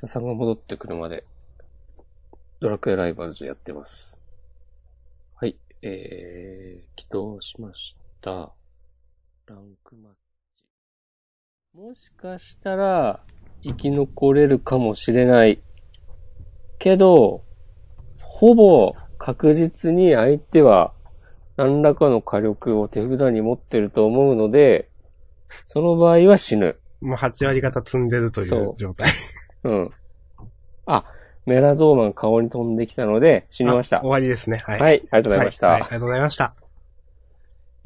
田さんが戻ってくるまで、ドラクエライバルズやってます。はい、えー、起動しました。ランクマッチ。もしかしたら、生き残れるかもしれない。けど、ほぼ確実に相手は何らかの火力を手札に持ってると思うので、その場合は死ぬ。もう8割方積んでるという状態。うん。あ、メラゾーマン顔に飛んできたので死にました。あ終わりですね。はい。はい、ありがとうございました。いはいはいありがとうございました。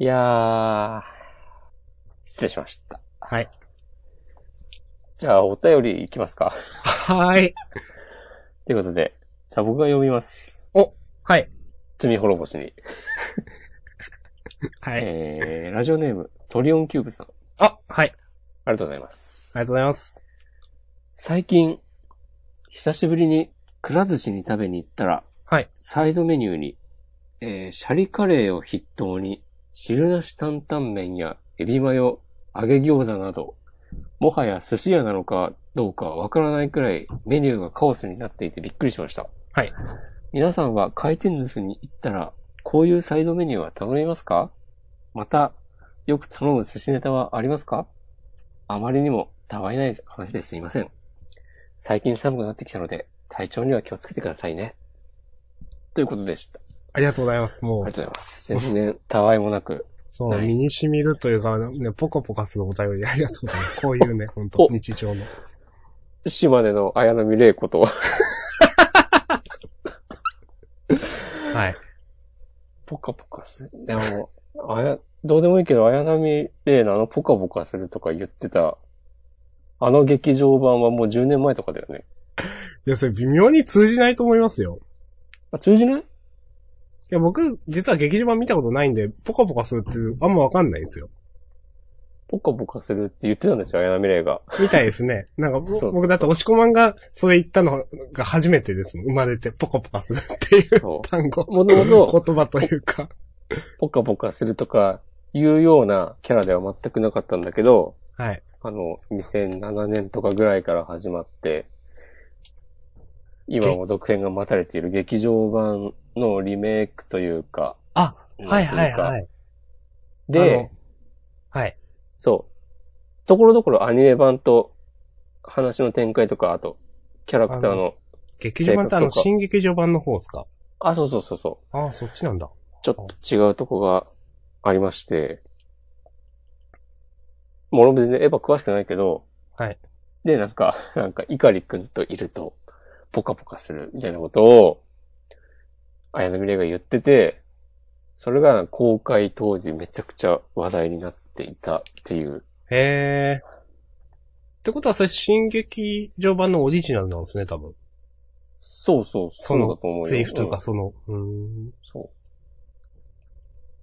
やー、失礼しました。はい。じゃあ、お便りいきますか。はい。ということで、じゃあ僕が読みます。はい。罪滅ぼしに。はい。えー、ラジオネーム、トリオンキューブさん。あ、はい。ありがとうございます。ありがとうございます。最近、久しぶりにくら寿司に食べに行ったら、はい。サイドメニューに、えーシャリカレーを筆頭に、汁なし担々麺やエビマヨ、揚げ餃子など、もはや寿司屋なのかどうかわからないくらいメニューがカオスになっていてびっくりしました。はい。皆さんは回転寿司に行ったら、こういうサイドメニューは頼みますか？また、よく頼む寿司ネタはありますか？あまりにもたわいない話ですいません。最近寒くなってきたので、体調には気をつけてくださいね。ということでした。ありがとうございます。もうありが、とうございます。全然たわいもなく。そう、身に染みるというか、ね、ポカポカするお便りありがとうございます。こういうね、本 当お日常の。島根の綾波玲子と、はい。ポカポカする。でも、あや、どうでもいいけど、綾波レイのあのポカポカするとか言ってた、あの劇場版はもう10年前とかだよね。いや、それ微妙に通じないと思いますよ。あ、通じない？いや、僕、実は劇場版見たことないんで、ポカポカするってあんまわかんないんですよ。ポカポカするって言ってたんですよ、綾波レイが。みたいですね。なんか僕だって押し込まんがそれ言ったのが初めてですもん。生まれてポカポカするっていうそ単語。う。もともと、言葉というか。ポカポカするとか、いうようなキャラでは全くなかったんだけど、はい。あの、2007年とかぐらいから始まって、今も続編が待たれている劇場版のリメイクというか、あ、はいはいはい。あでの、はい。そう。ところどころアニメ版と話の展開とか、あと、キャラクターの、劇場版ってあの、新劇場版の方ですか？あ、そうそうそうそう。ああ、そっちなんだ。ちょっと違うとこがありまして、もう俺も全然エヴァ詳しくないけど、はい。で、なんか、なんか、イカリくんといると、ポカポカする、みたいなことを、綾波レイが言ってて、それが公開当時めちゃくちゃ話題になっていたっていう。へえ。ってことはそれ新劇場版のオリジナルなんですね、多分。そうそう、そそうだのと思うよ。セリフというか、んその、うーん。そ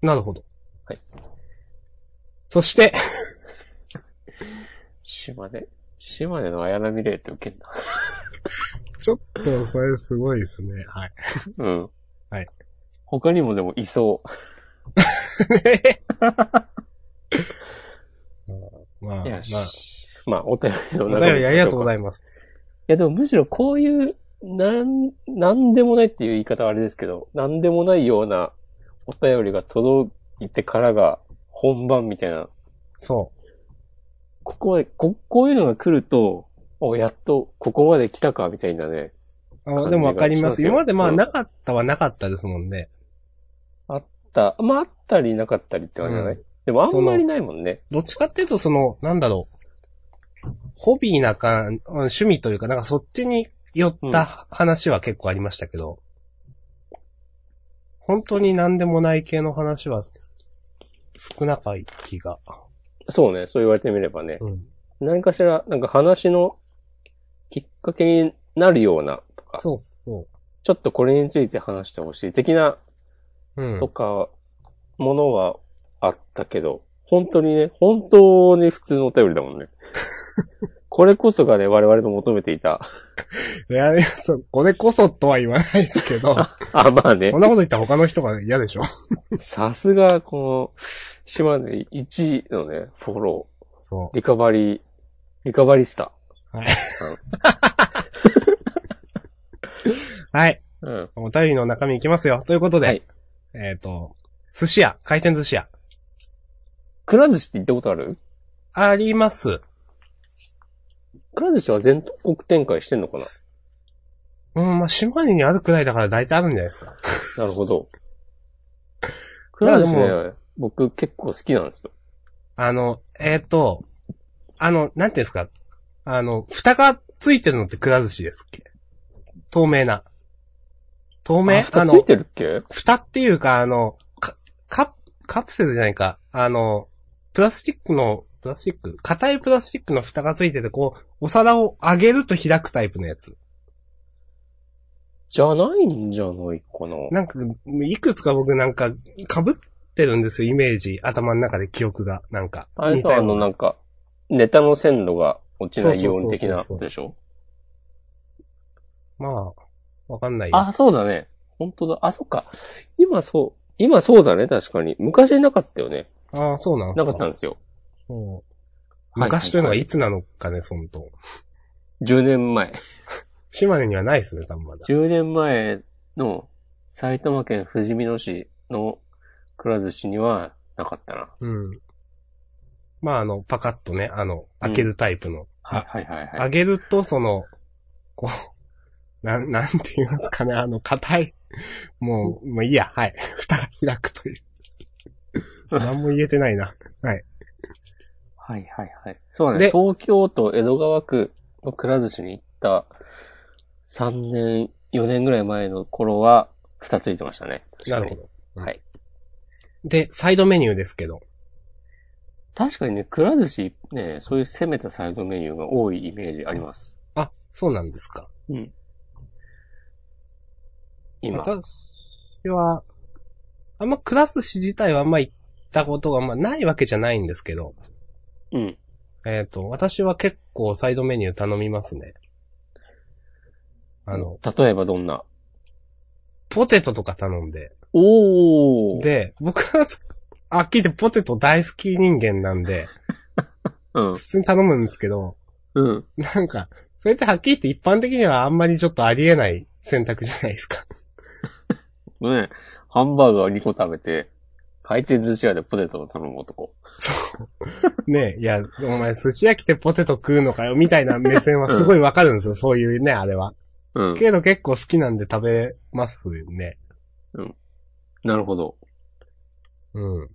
う。なるほど。はい。そして、島根？島根の綾波レイって受けんな。ちょっとそれすごいですね。はい。うん。はい。他にもでもいそう。まあ、まあ、しまあ、お便りのお便りありがとうございいます。ます。いや、でもむしろこういう、なん、なんでもないっていう言い方はあれですけど、なんでもないようなお便りが届いてからが本番みたいな。そここまで、こ、こういうのが来ると、お、やっとここまで来たか、みたいなね。う。あでもわかります。今までまあうんなかったはなかったですもんね。あった、まあ、あったりなかったりって感じじゃない、うでもあんまりないもんね。どっちかっていうとその、なんだろう。ホビーな感、うん趣味というか、なんかそっちに寄った話は結構ありましたけど、本当に何でもない系の話は少なかい気が。そうね、そう言われてみればね。うん。何かしら、なんか話のきっかけになるようなとか、そうそちょっとこれについて話してほしい的なう。うん。とか、ものはあったけど、本当にね、本当に普通のお便りだもんね。これこそがね、我々の求めていた。いや、いやそうこれこそとは言わないですけど、あ、まあねこん。なこと言ったら他の人が嫌でしょ。さすが、この、島根1のね、フォロそー、リカバリー、リカバリスタ。はいはい。うん。お便りの中身いきますよ。ということで、はいえっ、と、寿司屋、回転寿司屋。くら寿司って行ったことある？あります。くら寿司は全国展開してんのかな？うん、まあ、島根にあるくらいだから大体あるんじゃないですか。なるほど。くら寿司ね、僕結構好きなんですよ。あの、えっ、と、あの、なんていうんですか？あの、蓋がついてるのってくら寿司ですっけ？透明な。透明？あ、のつい、てるっけ？蓋っていうか、あの、かカカプセルじゃないか。あの、プラスチックの、プラスチック？硬いプラスチックの蓋がついてて、こう、お皿を上げると開くタイプのやつ。じゃないんじゃないかな。なんか、いくつか僕なんか、被ってるんですよ、イメージ。頭の中で記憶が。なんか。あれとあのなんか、ネタの鮮度が落ちないように的なでしょ？まあ、わかんないよ。あ、そうだね。本当だ。あ、そっか。今そう。今そうだね、確かに。昔なかったよね。ああ、そうなんなかったんですよ。昔というのはいつなのかね、そんと。10年前。島根にはないですね、多分まだ。10年前の埼玉県富士見野市のくら寿司にはなかったな。うん。まあ、あの、パカッとね、あの、開けるタイプの。はいはいはいはい。開けると、その、こう、なん、なんて言いますかね、あの、硬い。もう、もういいや、はい。蓋が開くという。何も言えてないな。はい。はいはいはい。そうね。東京都江戸川区のくら寿司に行った3年、4年ぐらい前の頃は、蓋ついてましたね。なるほど。ど。はい。で、サイドメニューですけど。確かにね、くら寿司、ね、そういう攻めたサイドメニューが多いイメージあります。あ、そうなんですか。うん。今。私は、あんまクラ寿司自体はあんま行ったことがまあないわけじゃないんですけど、うん。えっ、と、私は結構サイドメニュー頼みますね。あの、例えばどんな？ポテトとか頼んで。おー。で、僕は、あっきり言ってポテト大好き人間なんで、うん普。通に頼むんですけど、うん。なんか、それってはっきり言って一般的にはあんまりちょっとありえない選択じゃないですか。ね、ハンバーガー2個食べて、回転寿司屋でポテトを頼む男。ねえ、いや、お前寿司屋来てポテト食うのかよ、みたいな目線はすごいわかるんですよ、そういうね、あれは。うん。けど結構好きなんで食べますよね。なるほど。うん。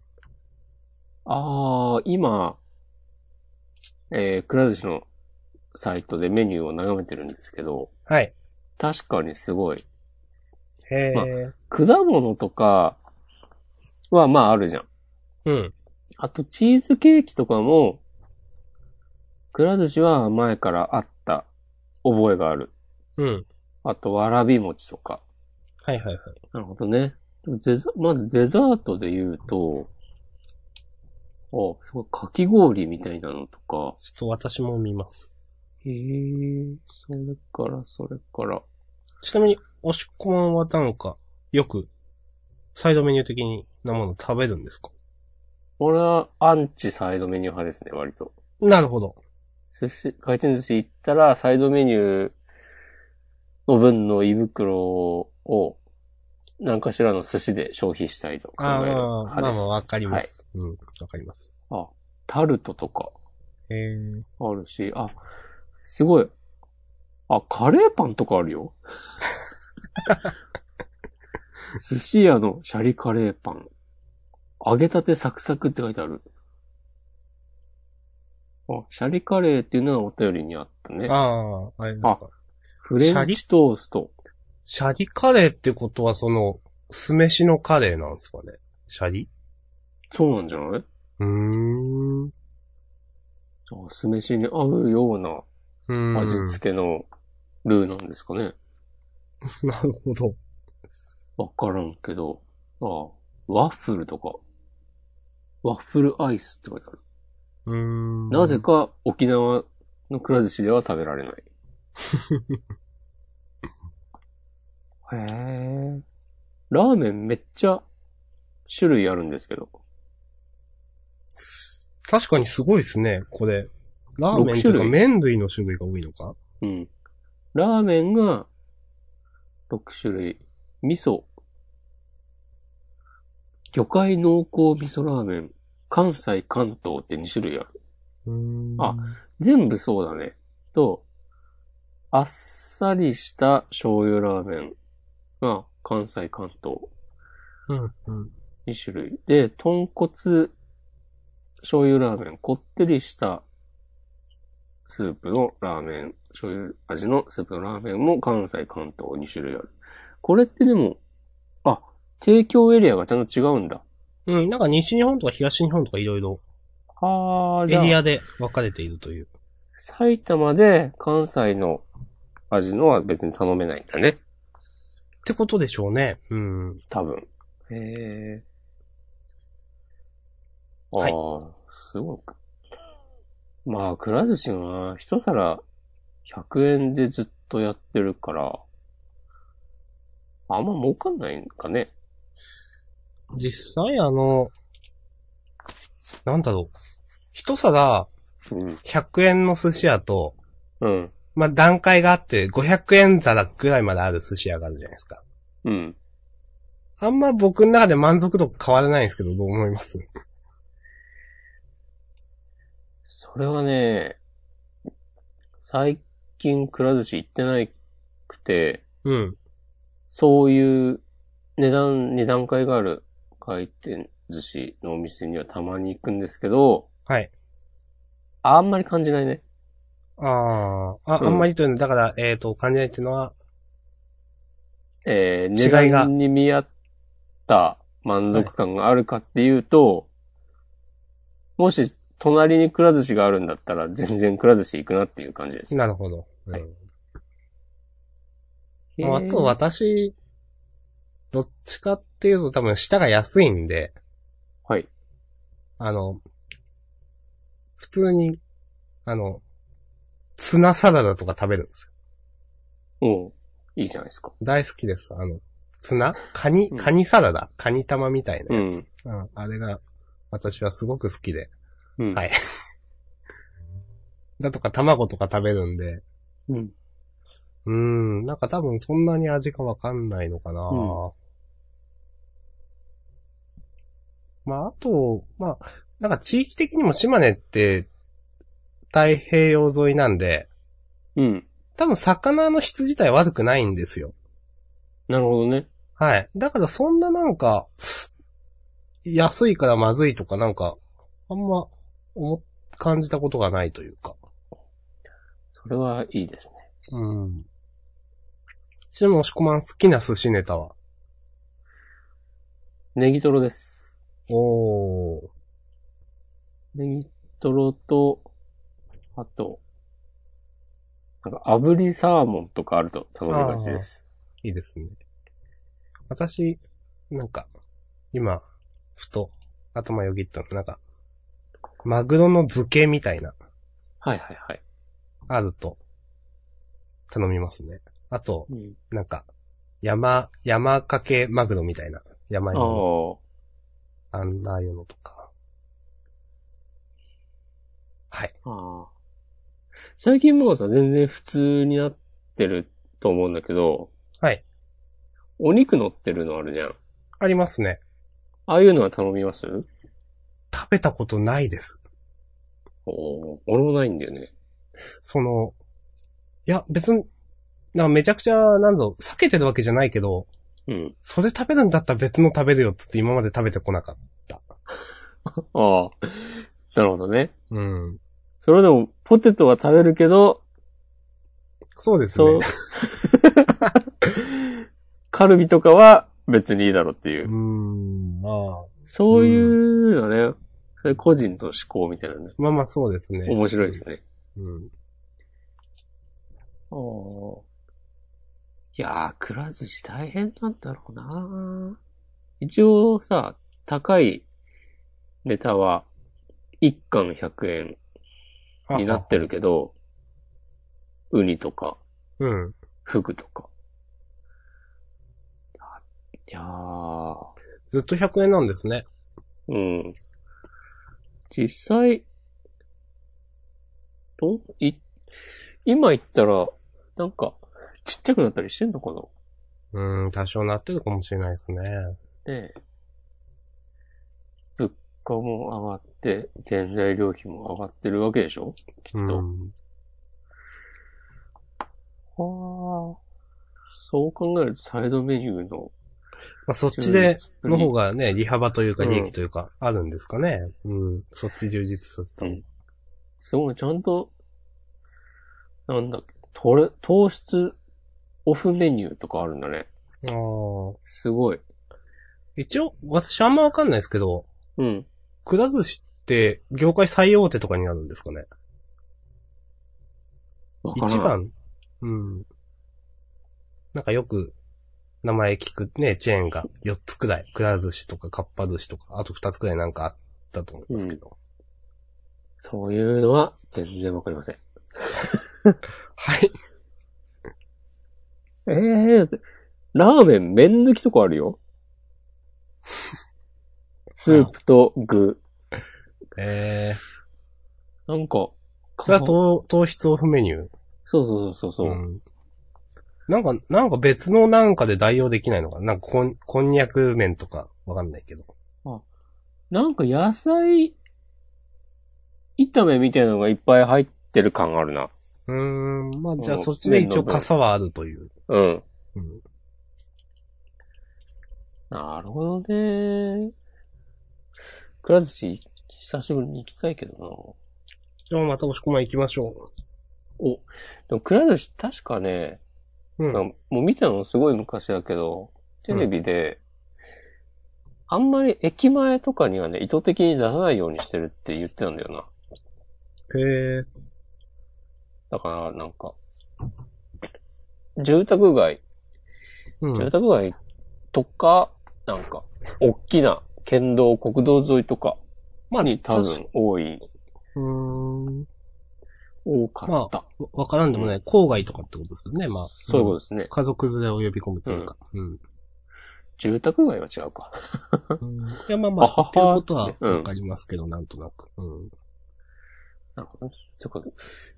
あー、今、えー、くら寿司のサイトでメニューを眺めてるんですけど、はい。確かにすごい。へえ、ま果物とかはまああるじゃん。うん。あとチーズケーキとかも、くら寿司は前からあった覚えがある。うん。あとわらび餅とか。はいはいはい。なるほどね。デザまずデザートで言うと、あ、すごいかき氷みたいなのとか。ちょっと私も見ます。へえ、それから、それから。ちなみに、押し込まんはなんか、よく、サイドメニュー的なもの食べるんですか？俺はアンチサイドメニュー派ですね、割と。なるほど。寿司、回転寿司行ったら、サイドメニューの分の胃袋を、何かしらの寿司で消費したいと考ああ、えるまあ派です。まあわかりまはい。す。うん、わかります。あ、タルトとかへえ。あるし、あ、すごい。あ、カレーパンとかあるよ。寿司屋のシャリカレーパン。揚げたてサクサクって書いてある。あ、シャリカレーっていうのがお便りにあったね。ああ、あれですか。フレンチトースト。シャリカレーってことはその、酢飯のカレーなんですかね？シャリ？そうなんじゃない？うーん。酢飯に合うような。味付けのルーなんですかね？なるほど。わからんけど。あワッフルとか。ワッフルアイスって書いてある。うーん。なぜか沖縄のくら寿司では食べられない。へえ。ラーメンめっちゃ種類あるんですけど。確かにすごいですね、これ。ラーメンと6いうか種類麺類の種類が多いのか？うん。ラーメンが6種類。味噌。魚介濃厚味噌ラーメン。関西、関東って2種類ある。うーんあ全部そうだね。と、あっさりした醤油ラーメンが関西、関東うん、うん。2種類。で、豚骨醤油ラーメン。こってりしたスープのラーメン。醤油味のスープのラーメンも関西、関東2種類ある。これってでも、あ、提供エリアがちゃんと違うんだ。うん、なんか西日本とか東日本とかいろいろあー、じゃあエリ、アで分かれているという。埼玉で関西の味のは別に頼めないんだね。ってことでしょうね。うん。多分。へえ。ああ、はいすごく。まあ、くら寿司がな、一皿100円でずっとやってるから、あんま儲かんないんかね。実際あの、なんだろう。一皿うん。100円の寿司屋と、うん。まあ、段階があって500円皿ぐらいまである寿司屋があるじゃないですか。うん。あんま僕の中で満足度変わらないんですけど、どう思います？それはね、最近くら寿司行ってないくて、うん。そういう値段、二段階がある回転寿司のお店にはたまに行くんですけど、はい。あんまり感じないね。ああ、あ、うんあんまりというの、だから、えっ、と、感じないっていうのは、えー、違いが値段に見合った満足感があるかっていうと、もし隣にくら寿司があるんだったら全然くら寿司行くなっていう感じです。なるほど。はいうんへーまああと、私、どっちかっていうと多分舌が安いんで、はい。あの、普通に、あの、ツナサラダとか食べるんですよ。うん。いいじゃないですか。大好きです。あの、ツナ？カニ、うんカニサラダ？カニ玉みたいなやつ。うん。うん。あれが、私はすごく好きで。うん。はい だとか卵とか食べるんで、うん。うーん、なんか多分そんなに味がわかんないのかな、うんまあ、あと、まあ、なんか地域的にも島根って太平洋沿いなんで、うん。多分魚の質自体悪くないんですよ。なるほどね。はい。だからそんななんか、安いからまずいとかなんか、あんま思っ、感じたことがないというか。それはいいですね。うん。ちなみに押し込まん好きな寿司ネタは？ネギトロです。おー。ネギトロと、あと、なんか炙りサーモンとかあると頼みがちです。いいですね。私、なんか、今、ふと、頭よぎったの、なんか、マグロの漬けみたいな、はいはいはい。あると、頼みますね。あと、うん、なんか、山、山かけマグロみたいな、山あ芋あ。あんないうのとか。はい。ああ。最近もうさ、全然普通になってると思うんだけど、はい。お肉乗ってるのあるじゃん。ありますね。ああいうのは頼みます？食べたことないです。おー俺もないんだよね。その、いや、別に、なんかめちゃくちゃ、なんだろう、避けてるわけじゃないけど、うん。それ食べるんだったら別の食べるよっつって今まで食べてこなかった。ああ。なるほどね。うん。それでも、ポテトは食べるけど、そうですね。。カルビとかは別にいいだろうっていううー。ん、まあ。そういうのね、それ個人の思考みたいなね。まあまあそうですね。面白いですね。うん。ああ。いやー、くら寿司大変なんだろうな一応さ、高いネタは、1貫100円になってるけど、ウニとか、うん。フグとか。あいやー、ずっと100円なんですね。うん。実際、どい、今言ったら、なんか、ちっちゃくなったりしてんのかな？うん、多少なってるかもしれないですね。で、物価も上がって、原材料費も上がってるわけでしょ？きっと。うん。はあ。そう考えるとサイドメニューのまあ、そっちで、の方が、がね、利幅というかうん利益というか、あるんですかね。うん。そっち充実させた。うんすごい、ちゃんと、なんだっけ、とれ糖質オフメニューとかあるんだね。ああ。すごい。一応、私あんまわかんないですけど、うん。くら寿司って、業界最大手とかになるんですかね？一番うん。なんかよく、名前聞くね、チェーンが4つくらい。くら寿司とか、かっぱ寿司とか、あと2つくらいなんかあったと思いますけど。そういうのは全然わかりません。はい。ええー、ラーメン麺抜きとかあるよ。スープと具。えー、なんか、それは糖糖質オフメニュー？そうそうそうそう。ん。なんか、なんか別のなんかで代用できないのか？ななんかこん、こんにゃく麺とかわかんないけど。なんか野菜炒めみたいなのがいっぱい入ってる感あるな。うーん、まあじゃあうんそっちで一応傘はあるという。うん。うん。なるほどね。くら寿司、久しぶりに行きたいけどじゃあまた押し込まん行きましょな。お、でもくら寿司確かね、う。うん。もう見たのすごい昔だけど、テレビで、あんまり駅前とかにはね、意図的に出さないようにしてるって言ってたんだよな。へえ。だから、なんか、住宅街、うん。住宅街とか、なんか、大きな県道、国道沿いとかまあに多分多い、うーん。多かった。わわからんでもない。郊外とかってことですよね、まあ。そういうことですね。家族連れを呼び込むというか。うん。住宅街は違うか。いや、まあまあ、ってることはわかりますけど、なんとなく。うん。なるほどね。てか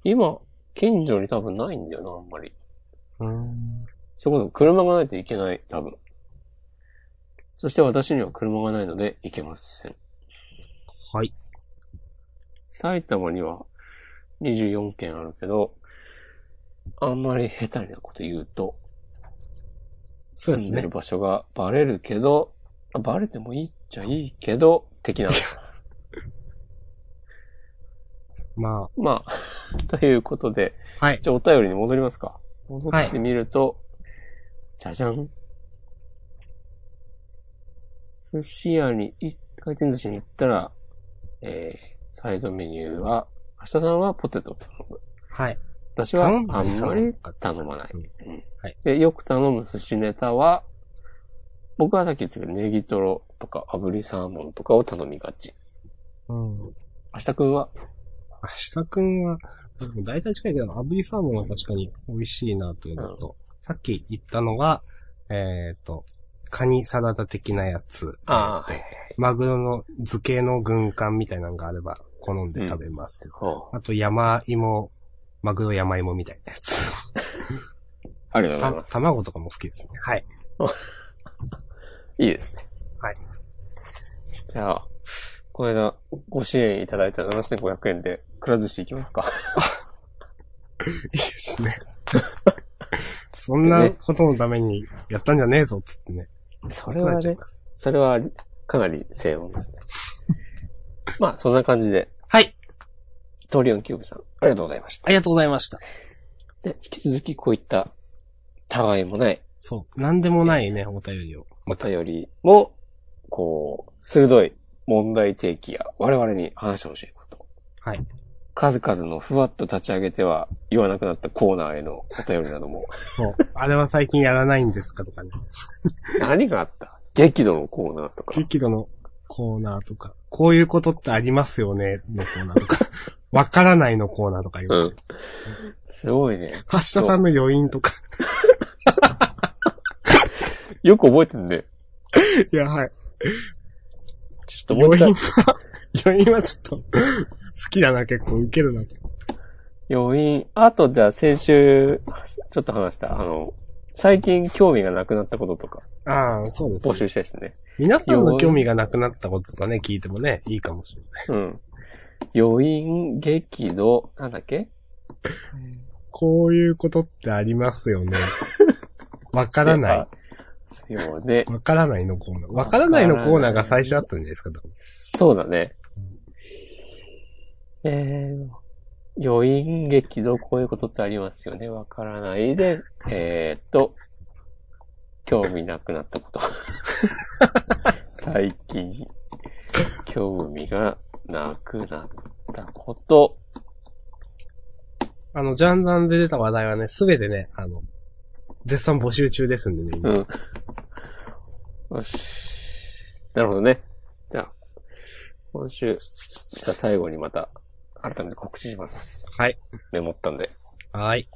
今、近所に多分ないんだよな、あんまり。うん。そこで車がないといけない、多分。そして私には車がないので行けません。はい。埼玉には24県あるけど、あんまり下手なこと言うと、そうですね住んでる。場所がバレるけど、あバレてもいいっちゃいいけど、的な。ままあ、ということで、あ、はい。じゃあお便りに戻りますか。戻ってみると、じゃじゃん。寿司屋に、い回転寿司に行ったら、えー、サイドメニューは、明日さんはポテトを頼む。はい。私はあんまり頼まない。うんで、よく頼む寿司ネタは、僕はさっき言ったけど、ネギトロとか炙りサーモンとかを頼みがち。うん。明日くんは、明日くんは、大体近いけど、炙りサーモンは確かに美味しいなというのと、さっき言ったのが、えっ、と、カニサラダ的なやつ。ああ、えマグロの漬けの軍艦みたいなのがあれば、好んで食べます。ほうあと山芋、マグロ山芋みたいなやつ。ありがとうございたます。卵とかも好きですね。はい。いいですね。はい。じゃあ、この間ご支援いただいた7500円で、くら寿司行きますか いいですね。そんなことのためにやったんじゃねえぞ、つってね。それはね それはかなり正論ですね。まあ、そんな感じで、はい。トリオンキューブさん、ありがとうございました。ありがとうございました。で、引き続きこういった、たわいもないそう。なんでもないね、お便りを。お便りも、こう、鋭い問題提起や我々に話してほしいこと。はい。数々のふわっと立ち上げては言わなくなったコーナーへのお便りなども、そう。あれは最近やらないんですかとかね。何があった？激怒のコーナーとか。激怒のコーナーとか、こういうことってありますよね、のコーナーとか、わからないのコーナーとかありまうん。すごいね。橋田さんの余韻とか。よく覚えてんね。いや、はい。ちょっともう余一回余韻はちょっと、好きだな、結構、ウケるな。余韻。あと、じゃあ先週、ちょっと話した、あの、最近興味がなくなったこととかああ、そうです、募集したいですね。皆さんの興味がなくなったこととかね、聞いてもね、いいかもしれない。うん。余韻、激怒、なんだっけ？こういうことってありますよね。わからない。ですよね。わからないのコーナー。わからないのコーナーが最初あったんじゃないですか、そうだね。えー、余韻激怒、こういうことってありますよね。わからないで、えー、っと、興味なくなったこと。最近、興味がなくなったこと。あの、ジャンダンで出た話題はね、すべてね、あの、絶賛募集中ですんでね、今うん。よし。なるほどね。じゃあ、今週、じゃあ最後にまた、改めて告知します。はい。メモったんで。はい。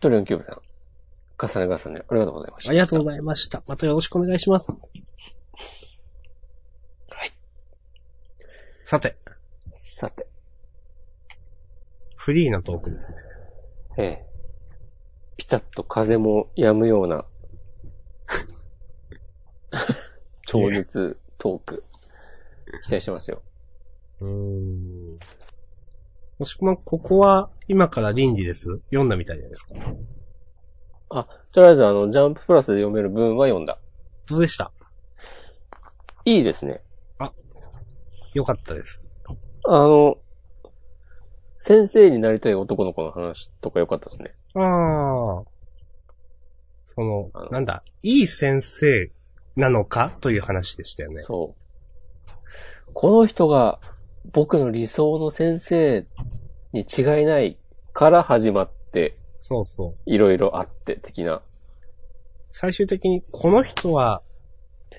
トリオンキューブさん。重ね重ね、ありがとうございました。ありがとうございました。またよろしくお願いします。はい。さて、さて、フリーなトークですね。ええ。ピタッと風も止むような、超絶トーク、期待してますよ。うーん。もしくは、ここは、今から倫理です。読んだみたいじゃないですか。あ、とりあえずあの、ジャンププラスで読める文は読んだ。どうでした？いいですね。よかったです。あの、先生になりたい男の子の話とか良かったですね。ああ。そのあの、なんだ、いい先生なのか？という話でしたよね。そう。この人が僕の理想の先生に違いないから始まって、そうそう。いろいろあって的な。最終的に、この人は、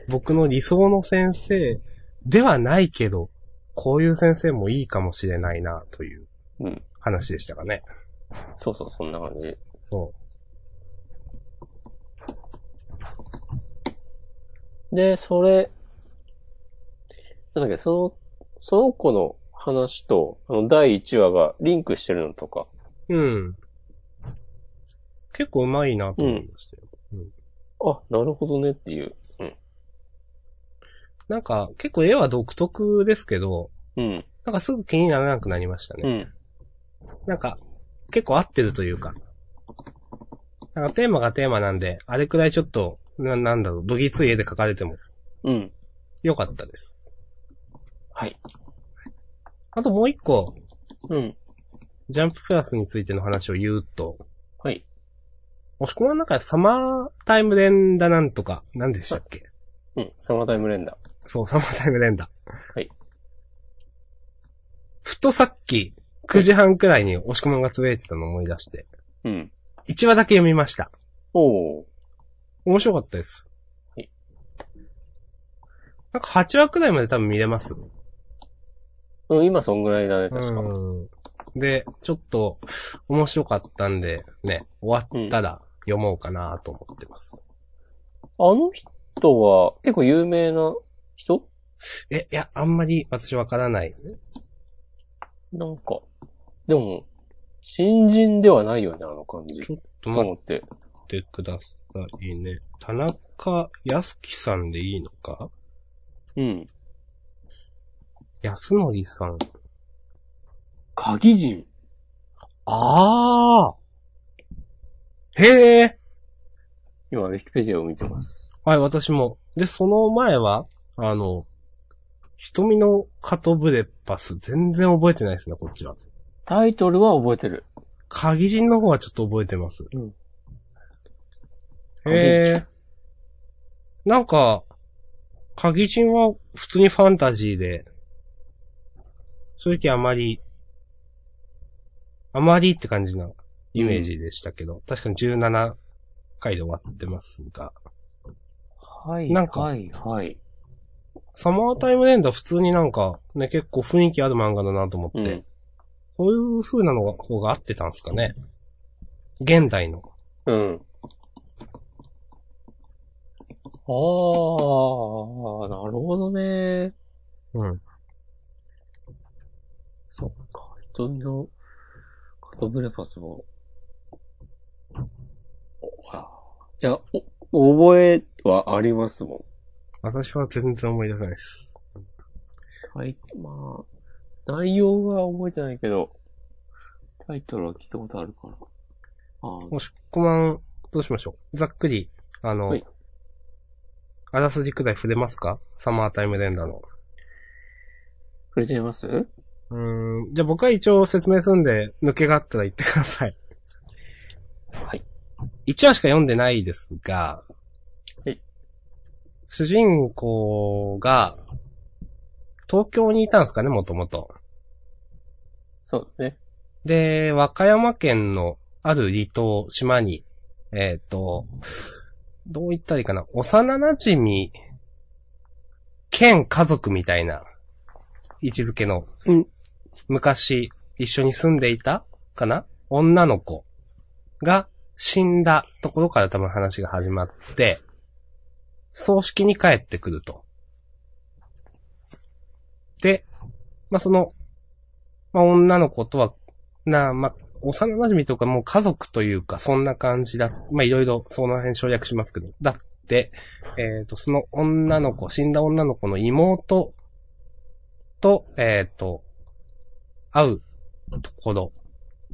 僕の理想の先生ではないけど、こういう先生もいいかもしれないな、といううん。話でしたかね。そうそう、そんな感じ。そで、それ、なんだっけ、その、その子の話と、あの、第1話がリンクしてるのとか、う。うん。結構うまいなと思いましたよ。あ、なるほどねっていう。うん。なんか、結構絵は独特ですけど、うん。なんかすぐ気にならなくなりましたね。うん。なんか、結構合ってるというか。なんかテーマがテーマなんで、あれくらいちょっと、な、なんだろう、どぎつい絵で描かれてもうん。良かったです。はい。あともう一個、うん。ジャンププラスについての話を言うと、はい。押し込まん中でサマータイム連打なんとか、何でしたっけ？うん。サマータイムレンダー。そう、サマータイム連打。はい。ふとさっき、9時半くらいに押し込まんがつぶやいてたのを思い出して、うん。1話だけ読みました。おー。面白かったです。はい。なんか8話くらいまで多分見れます。うん、今そんぐらいだね、確か。うん。で、ちょっと面白かったんで、ね、終わったら読もうかなと思ってます。あの人は結構有名な人？え、いや、あんまり私わからない。なんか、でも、新人ではないよね、あの感じ。ちょっとと待思って。ってくださいね。田中康樹さんでいいのか？うん。安則さん。鍵人。ああへえ今、ウィキペディアを見てます。はい、私も。で、その前は、あの、瞳のカトブレパス、全然覚えてないですね、こっちは。タイトルは覚えてる。鍵人の方はちょっと覚えてます。うん。へえ。なんか、鍵人は普通にファンタジーで、正直あまり、あまりって感じなイメージでしたけど、確かに17回で終わってますが、はい。なんかはい、はい。サマータイムレンダー普通になんかね、結構雰囲気ある漫画だなと思って、うん。こういう風なのが方が合ってたんですかね。現代の。うん。ああ、なるほどね。うん。そっか。瞳のカトブレパスも。あいや、お、覚えはありますもん。私は全然思い出せないです。はい、まあ、内容は覚えてないけど、タイトルは聞いたことあるから。ああ、もしこまん、どうしましょう。ざっくり、あの、はいあらすじくらい触れますか？サマータイム連打の。触れてみます？うーん、じゃあ僕は一応説明するんで、抜けがあったら言ってください。はい。1話しか読んでないですが、はい。主人公が、東京にいたんですかね、もともと。そうですね。で、和歌山県のある離島、島に、えっ、と、どう言ったらいいかな、幼馴染兼家族みたいな位置づけの、うん昔一緒に住んでいたかな？女の子が死んだところから多分話が始まって、葬式に帰ってくると。で、まあ、その、まあ、女の子とは、な、まあ、幼馴染とかもう家族というか、そんな感じだ。まあ、いろいろその辺省略しますけど。だって、えっ、と、その女の子、死んだ女の子の妹と、えっ、と、会うところ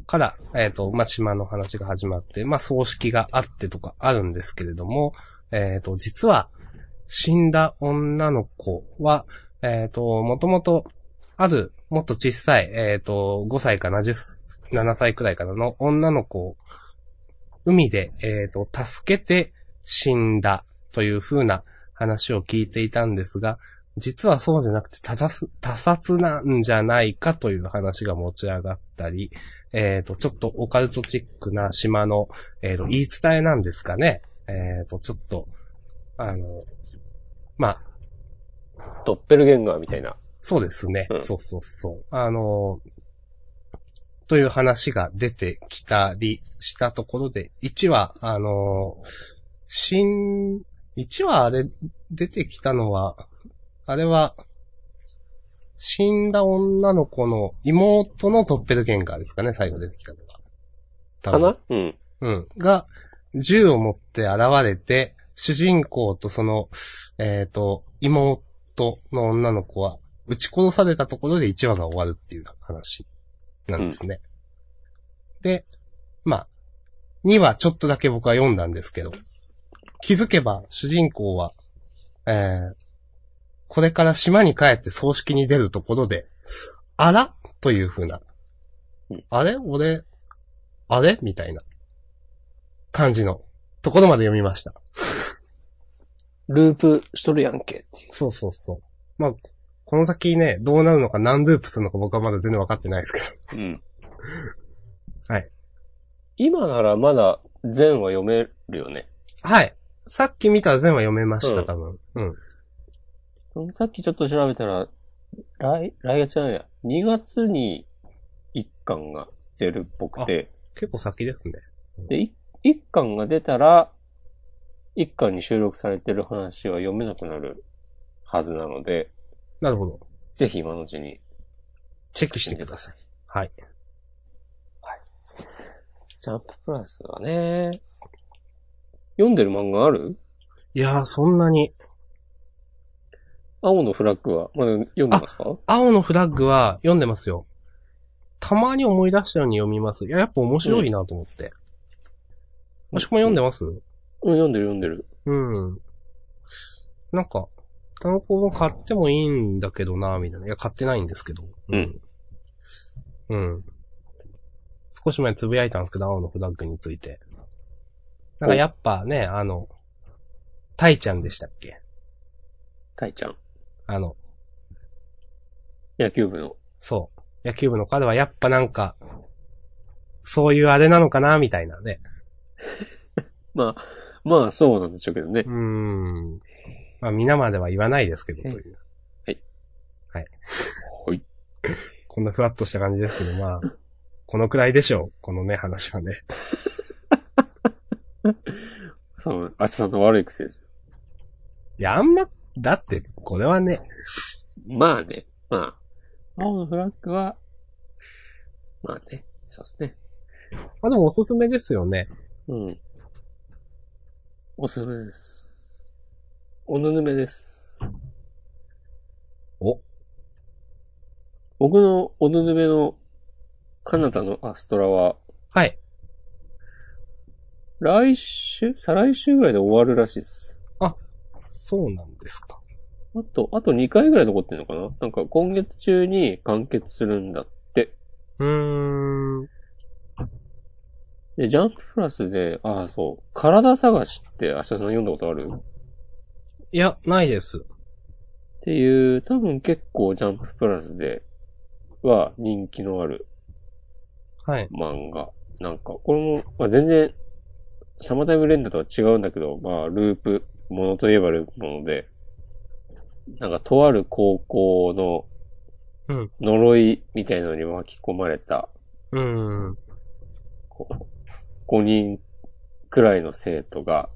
から、えっ、と、まあ、島の話が始まって、まあ、葬式があってとかあるんですけれども、えっ、と、実は、死んだ女の子は、えっ、と、もともと、ある、もっと小さい、えっ、と、5歳かな、10 7歳くらいからの女の子を、海で、えっ、と、助けて死んだという風な話を聞いていたんですが、実はそうじゃなくて他殺、他殺なんじゃないかという話が持ち上がったり、えっ、と、ちょっとオカルトチックな島の、えっ、と、言い伝えなんですかね。えっ、と、ちょっと、あの、まあ、ドッペルゲンガーみたいな。そうですね。うんそうそうそう。あのという話が出てきたりしたところで、1話、あの新、1話あれ、出てきたのは、あれは、死んだ女の子の妹のドッペルゲンガーですかね、最後出てきたのは。多か分な？うん。うん。が、銃を持って現れて、主人公とその、えっ、と、妹の女の子は、撃ち殺されたところで1話が終わるっていう話なんですね。で、まあ、2話ちょっとだけ僕は読んだんですけど、気づけば主人公は、えー、これから島に帰って葬式に出るところで、あら？という風なうん。あれ？俺、あれ？みたいな感じのところまで読みました。ループしとるやんけっていう。そうそうそう。まあ、ここの先ね、どうなるのか何ループするのか僕はまだ全然分かってないですけど。うん。はい。今ならまだ全は読めるよね。はい。さっき見たら全話読めました、うん多分。うん。さっきちょっと調べたら、来、来月じゃないや。2月に1巻が出るっぽくて、結構先ですね。で、い1巻が出たら、1巻に収録されてる話は読めなくなるはずなので、なるほど。ぜひ今のうちにチェックしてください。はい。ジャンププラスがね、読んでる漫画ある？いやー、そんなに。青のフラッグはまだ読んでますか？青のフラッグは読んでますよ。たまに思い出したように読みます。いや、やっぱ面白いなと思って。もしくも読んでます？うん、読んでる読んでる。うん。なんか、単行本買ってもいいんだけどな、みたいな。いや、買ってないんですけど。うん。うん。少し前つぶやいたんですけど、青のフラッグについて。なんかやっぱね、あの、タイちゃんでしたっけ？タイちゃん。あの、野球部の。そう。野球部の彼はやっぱなんか、そういうあれなのかな、みたいなね。まあ、まあそうなんでしょうけどねう。ーん。まあ皆までは言わないですけど、という。はい。こんなふわっとした感じですけど、まあ、このくらいでしょう。このね、話はね。そう、あつさんの悪い癖ですよ。いや、あんま、だって、これはね、まあね。まあ。青のフラッグは、まあね。そうですね。まあでもおすすめですよね。うん。おすすめです。おぬぬめです。お僕のおぬぬめのカナダのアストラは、はい。来週？再来週ぐらいで終わるらしいです。そうなんですか？あと、あと2回ぐらい残ってんのかな？なんか今月中に完結するんだって。うーん。で、ジャンププラスで、ああ、そう。体探しって、明日さん読んだことある？いや、ないです。っていう、多分結構ジャンププラスでは人気のあるはい。漫画。なんか、これも、まあ、全然、サマータイム連打とは違うんだけど、まあ、ループ、ものといえばループもので、なんか、とある高校のうん。呪いみたいなのに巻き込まれた、うーん。こう、5人くらいの生徒が、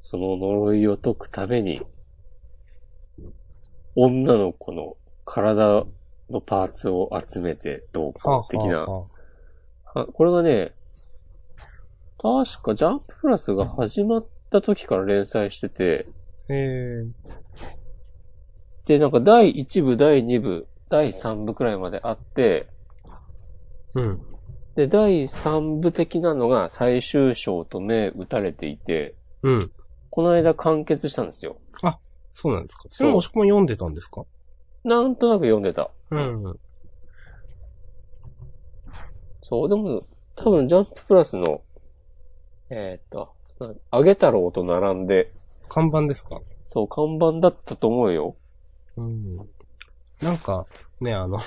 その呪いを解くために、女の子の体のパーツを集めてどうか的なはあこれがね、確かジャンププラスが始まった時から連載してて、あ、えで、なんか第1部、第2部、第3部くらいまであって、ー。うん。で、第3部的なのが最終章と目打たれていて、うん。この間完結したんですよ。そうなんですか。それも押し込み読んでたんですか？なんとなく読んでた。うん。そう、でも、多分ジャンププラスの、えーっと、なあげ太郎と並んで、看板ですか？そう、看板だったと思うよ。うん。なんか、ね、あの、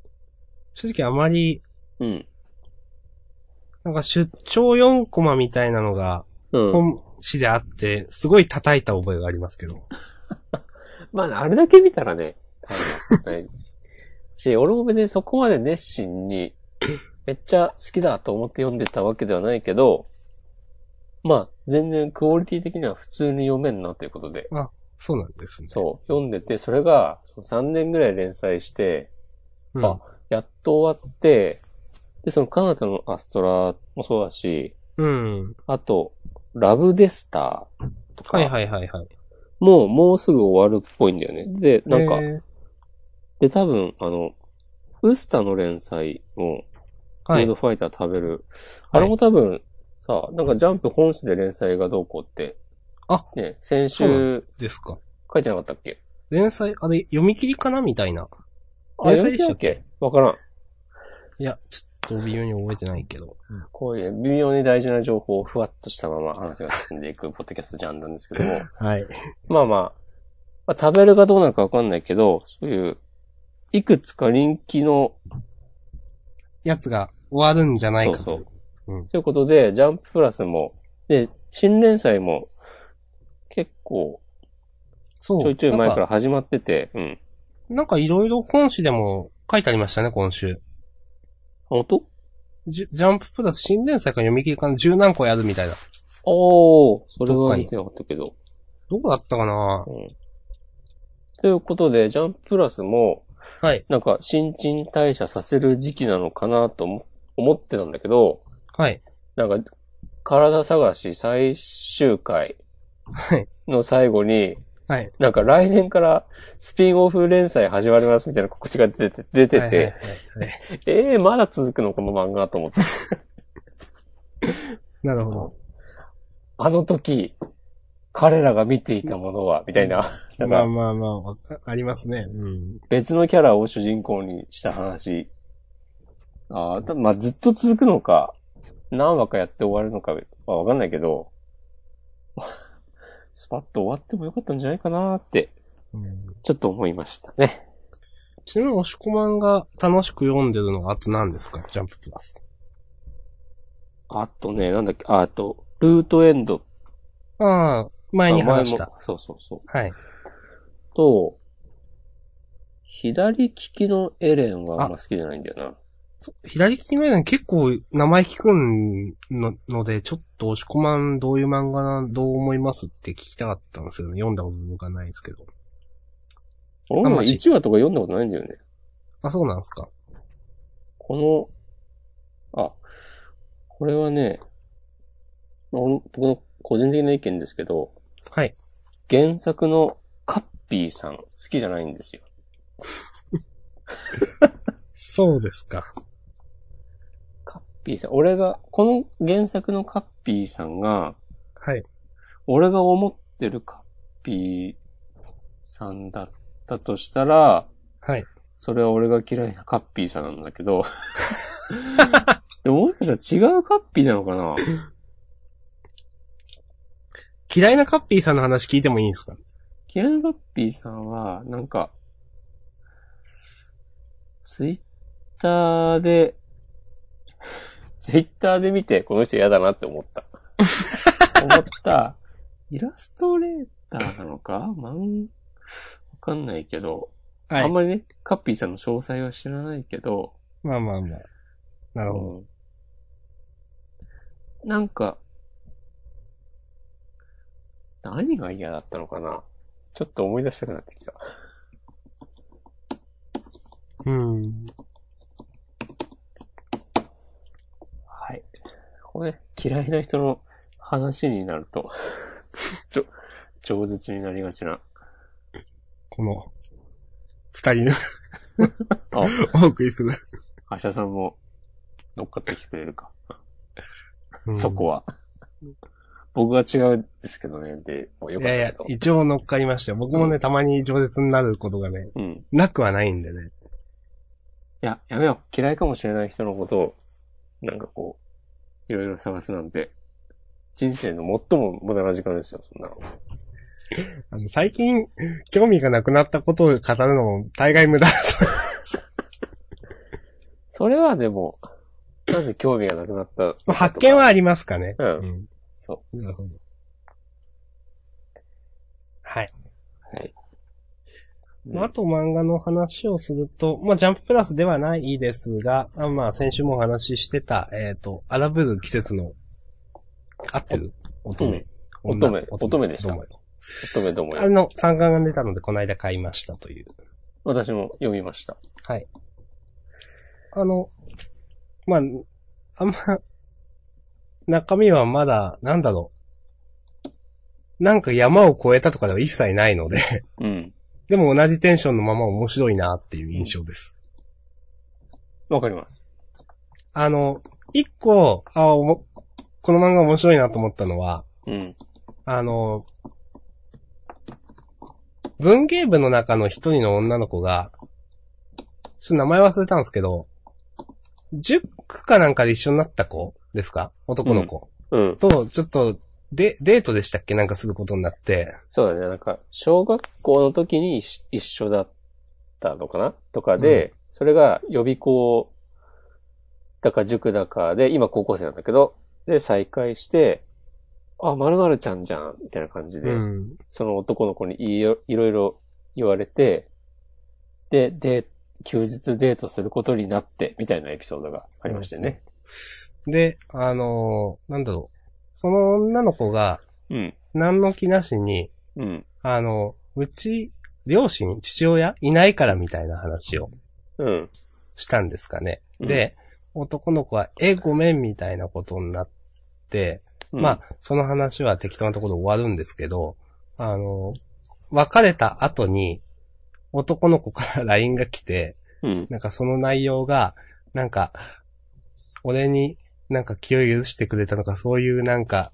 正直あまり、うん。なんか出張4コマみたいなのがうん。本誌であって、すごい叩いた覚えがありますけど。まあ、あれだけ見たらね、し、俺も別にそこまで熱心に、めっちゃ好きだと思って読んでたわけではないけど、まあ、全然クオリティ的には普通に読めんなということで、そうなんですね。そう、読んでて、それがその3年ぐらい連載して、うん。あやっと終わって、で、そのカナダのアストラもそうだし、うん。あと、ラブデスターとか、はいはいはいはい。もう、もうすぐ終わるっぽいんだよね。で、なんか、えーで、多分、あの、ウスタの連載も、はいフード。ファイター食べる。はいあれも多分、さ、なんかジャンプ本誌で連載がどうこうって、あ、ね、先週ですか。書いてなかったっけ？連載、あれ、読み切りかなみたいな。あ、連載でしたたっけ？け？わからん。いや、ちょっと微妙に覚えてないけど。こういう微妙に大事な情報をふわっとしたまま話が進んでいくポッドキャストジャンなんですけども、はい。まあまあ、まあ、食べるかどうなるかわかんないけど、そういう、いくつか人気のやつが終わるんじゃないかと。そうそううん。ということで、ジャンププラスも、で、新連載も、結構、そう。ちょいちょい前から始まってて、うん。なんかいろいろ本誌でも書いてありましたね、今週。本当？ジュジャンププラス新連載から読み切りかな十何個やるみたいな。おー、それは見てなかったけど。どこだったかな？うん。ということで、ジャンププラスも、はい。なんか、新陳代謝させる時期なのかなと思思ってたんだけど、はい。なんか、体探し最終回はい。の最後に、はい。なんか来年からスピンオフ連載始まりますみたいな告知が出てて、出てて、はいはいはいはいえ えー、まだ続くのこの漫画と思って。なるほど。あの時、彼らが見ていたものは、みたいな、まあまあまあありますね。うん。別のキャラを主人公にした話。ああ、たまあずっと続くのか、何話かやって終わるのかはわかんないけど、スパッと終わってもよかったんじゃないかなって、うんちょっと思いましたね。ちなみに、押し込まんが楽しく読んでるのはあと何ですか？ジャンププラス。あとね、なんだっけ、ああと、ルートエンド。ああ、前に話したそうそうそう。はい。と、左利きのエレンはあんま好きじゃないんだよな。左利きのやつ結構名前聞くのので、ちょっと押し込まんどういう漫画な、どう思いますって聞きたかったんですよね。読んだこと僕はないですけど。俺もあんまし1話とか読んだことないんだよね。あ、そうなんですか。この、あ、これはね、俺僕の個人的な意見ですけど、はい。原作のカッピーさん好きじゃないんですよ。そうですか。ピーさん。俺が、この原作のカッピーさんが、はい。俺が思ってるカッピーさんだったとしたら、はい。それは俺が嫌いなカッピーさんなんだけど。でももしかしたら違うカッピーなのかな？嫌いなカッピーさんの話聞いてもいいんですか？嫌いなカッピーさんは、なんか、ツイッターで、ツイッターで見てこの人嫌だなって思った。思った。イラストレーターなのか？漫、わかんないけど、はあんまりね、カッピーさんの詳細は知らないけど、まあまあまあ。なるほど。うんなんか、何が嫌だったのかな？ちょっと思い出したくなってきた。うん。はい。これ、嫌いな人の話になると、ちょ、饒舌になりがちな。この、二人のあ、お送りする。アシャさんも乗っかってきてくれるか。うんそこは。僕は違うんですけどね、で、もうよいやいやかったけど。、一応乗っかりましたよ。僕もね、たまに饒舌になることがね、うん。いなくはないんでね。や、やめよう。嫌いかもしれない人のことを、なんかこう、いろいろ探すなんて、人生の最も無駄な時間ですよ、そんなの。あの、最近、興味がなくなったことを語るのも大概無駄だと。それはでも、なぜ興味がなくなったまあ発見はありますかね。うんん。そなるほど。はい。う。はい。まああと漫画の話をすると、まあ、ジャンププラスではないですが、あまあ、先週もお話ししてた、えっ、と、荒ぶる季節の、合ってる？乙女。乙女乙女でした乙女乙女どもよ。あの、三巻が出たので、この間買いましたという。私も読みました。はい。あの、まあ、あんま、中身はまだ、なんだろう。なんか山を越えたとかでは一切ないので、うん。でも同じテンションのまま面白いなっていう印象です。わかります。あの、一個、あおもこの漫画面白いなと思ったのは、うん。あの、文芸部の中の一人の女の子が、ちょっと名前忘れたんですけど、塾かなんかで一緒になった子ですか？男の子、うん。と、ちょっと、で、デートでしたっけ？なんかすることになって、そうだね。なんか、小学校の時に一一緒だったのかな？とかで、それが予備校だか塾だかで、今高校生なんだけど、で、再会して、あ、まるまるちゃんじゃん、みたいな感じで、うん。そその男の子にいろいろいろ言われて、で、で、休日デートすることになって、みたいなエピソードがありましてね。で、あのーなんだろう。その女の子が、うん。何の気なしに、うん。あの、うち、両親、父親いないからみたいな話をうん。したんですかね。うんで、男の子は、え、ごめんみたいなことになって、うんまあ、その話は適当なところで終わるんですけど、あの、別れた後に、男の子から LINE が来て、うん。なんかその内容が、なんか、俺になんか気を許してくれたのか、そういうなんか、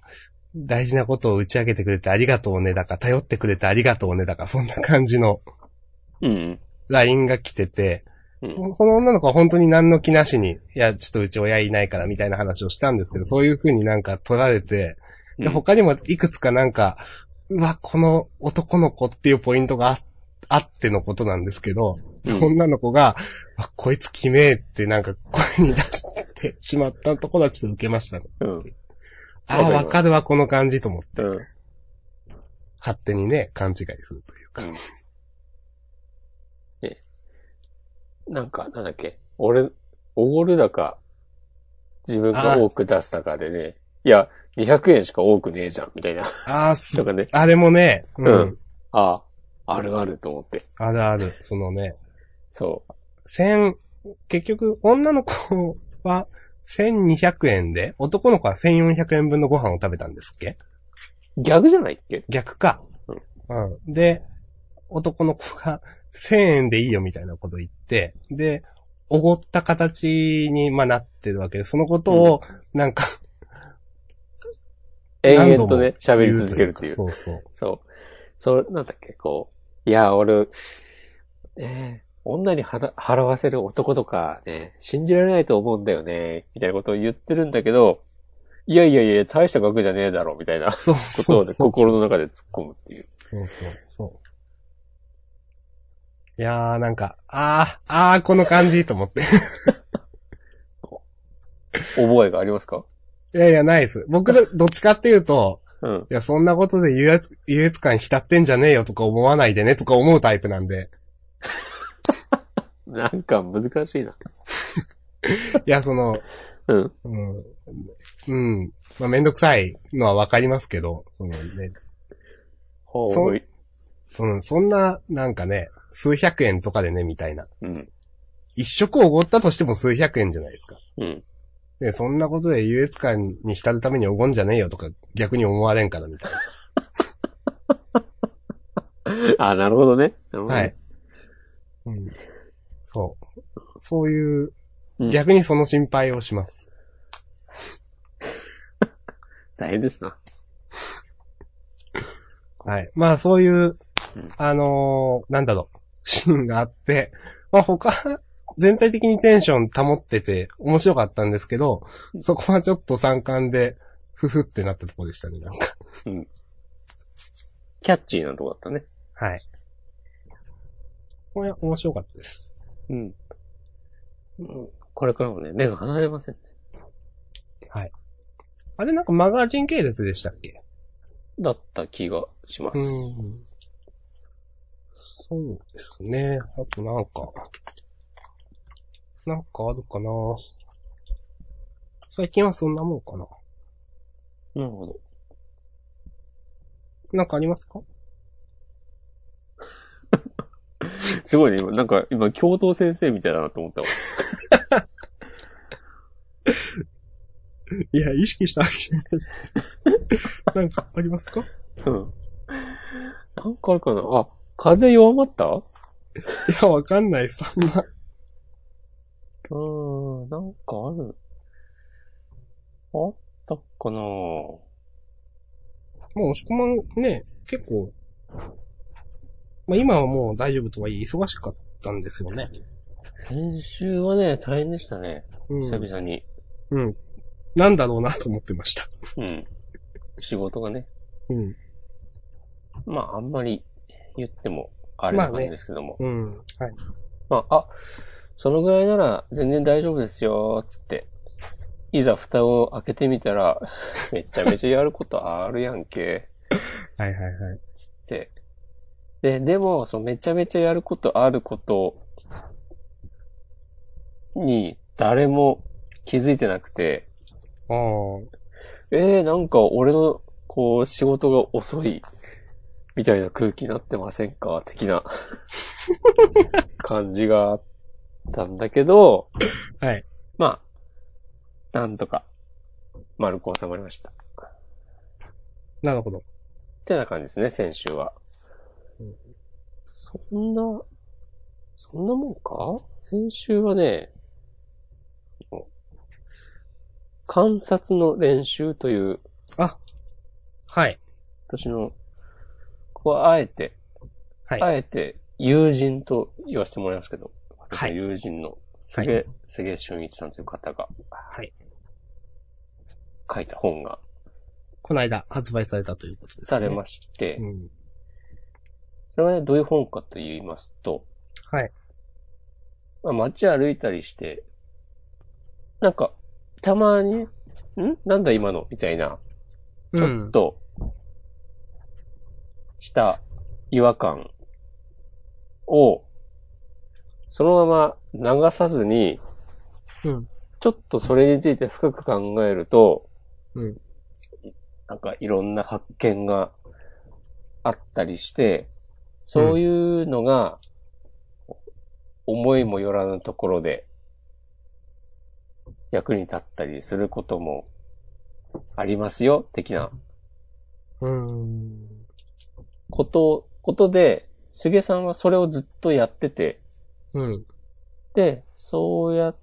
大事なことを打ち上げてくれてありがとうねだか、頼ってくれてありがとうねだか、そんな感じのうん。LINE が来てて、うん。この女の子は本当に何の気なしに、いや、ちょっとうち親いないからみたいな話をしたんですけど、そういう風になんか取られて、で、うん他にもいくつかなんか、うわ、この男の子っていうポイントがああってのことなんですけど、うん女の子が、あこいつ決めえってなんか声に出してしまったところはちょっと受けましたね。うん。ああ、わかるわ、この感じと思って、うん。勝手にね、勘違いするというか。なんか、なんだっけ、俺、おごるだか、自分が多く出すだかでね、いや、200円しか多くねえじゃん、みたいな。ああ、そとかね、あれもね、うん、うんああ、あるあると思って。あるある、そのね、そ千、結局、女の子は1200円で、男の子は1400円分のご飯を食べたんですっけ？逆じゃないっけ？逆か。うん。で、男の子が1000円でいいよみたいなこと言って、で、おごった形に、まあ、なってるわけで、そのことを、なんか、延何度も々とね、喋り続けるっていう。そうそう。そう。そう、なんだっけ、こう。いや、俺、えー女に払払わせる男とかね、信じられないと思うんだよね、みたいなことを言ってるんだけど、いやいやいや、大した額じゃねえだろ、みたいなこ そうとをね。心の中で突っ込むっていう。そうそう、そう。いやー、なんか、あー、あー、この感じと思って。覚えがありますか？いやいや、ないです。僕の、どっちかっていうと、うん。いや、そんなことで優越、優越感浸ってんじゃねえよとか思わないでねとか思うタイプなんで。なんか難しいな。いや、その、うん。うん。うん。まあ、めんどくさいのはわかりますけど、そのね、ほうい。うん、そんな、なんかね、数百円とかでね、みたいな。うん。一食おごったとしても数百円じゃないですか。うん。で、そんなことで優越感に浸るためにおごんじゃねえよとか逆に思われんからみたい あ、なるほどね。なるほどな。ねはい。。うん。そう。そういうう、ん逆にその心配をします。大変ですな。はい。まあそういう、あのーなんだろう、シーンがあって、まあ他、全体的にテンション保ってて面白かったんですけど、そこはちょっと参観で、ふふってなったとこでしたね、なんか。キャッチーなとこだったね。はい。これ面白かったです。うん。うんこれからもね、目が離れませんね。はい。あれなんかマガジン系列でしたっけ？だった気がします。うん。そうですね。あとなんか、なんかあるかな最近はそんなもんかななるほど。なんかありますか？すごいね、今、なんか、今、教頭先生みたいだなと思ったわ。いや、意識したわけじゃない。なんかありますか？うん。なんかあるかなあ、風弱まった？いや、わかんない、そんな。うーん、なんかある。あったかなもう、押し込まんね、結構、まあ今はもう大丈夫とはいえ忙しかったんですよね。先週はね、大変でしたね。うん。久々に。うん。なんだろうなと思ってました。うん。仕事がね。うん。まあ、あんまり言っても、あれな感じですけども。うん。はい。まあ、あ、そのぐらいなら全然大丈夫ですよ、つって。いざ蓋を開けてみたら、めちゃめちゃやることあるやんけ、はいはいはい。つって。で、でも、そのめちゃめちゃやることあることに誰も気づいてなくて、ああ。えー、なんか俺の、こう、仕事が遅い、みたいな空気になってませんか？的な感じがあったんだけど、はい。まあ、なんとか、丸く収まりました。っなるほど。てな感じですね、先週はうん。そんな、そんなもんか？先週はね、観察の練習という、はい。私の、ここはあえて、はい。あえて友人と言わせてもらいますけど、はい友人の菅、菅俊一さんという方がはい。書いた本がこの間発売されたということです、ね。されまして、うん。それはね、どういう本かと言いますと、はい。まあ、街歩いたりして、なんか、たまに、ん？なんだ今のみたいな、ちょっと、した違和感を、そのまま流さずに、うん。ちょっとそれについて深く考えると、うん。なんかいろんな発見があったりして、そういうのが、思いもよらぬところで役に立ったりすることもありますよ、的なうーん。こと、ことで、菅さんはそれをずっとやってて、うん。で、そうやっ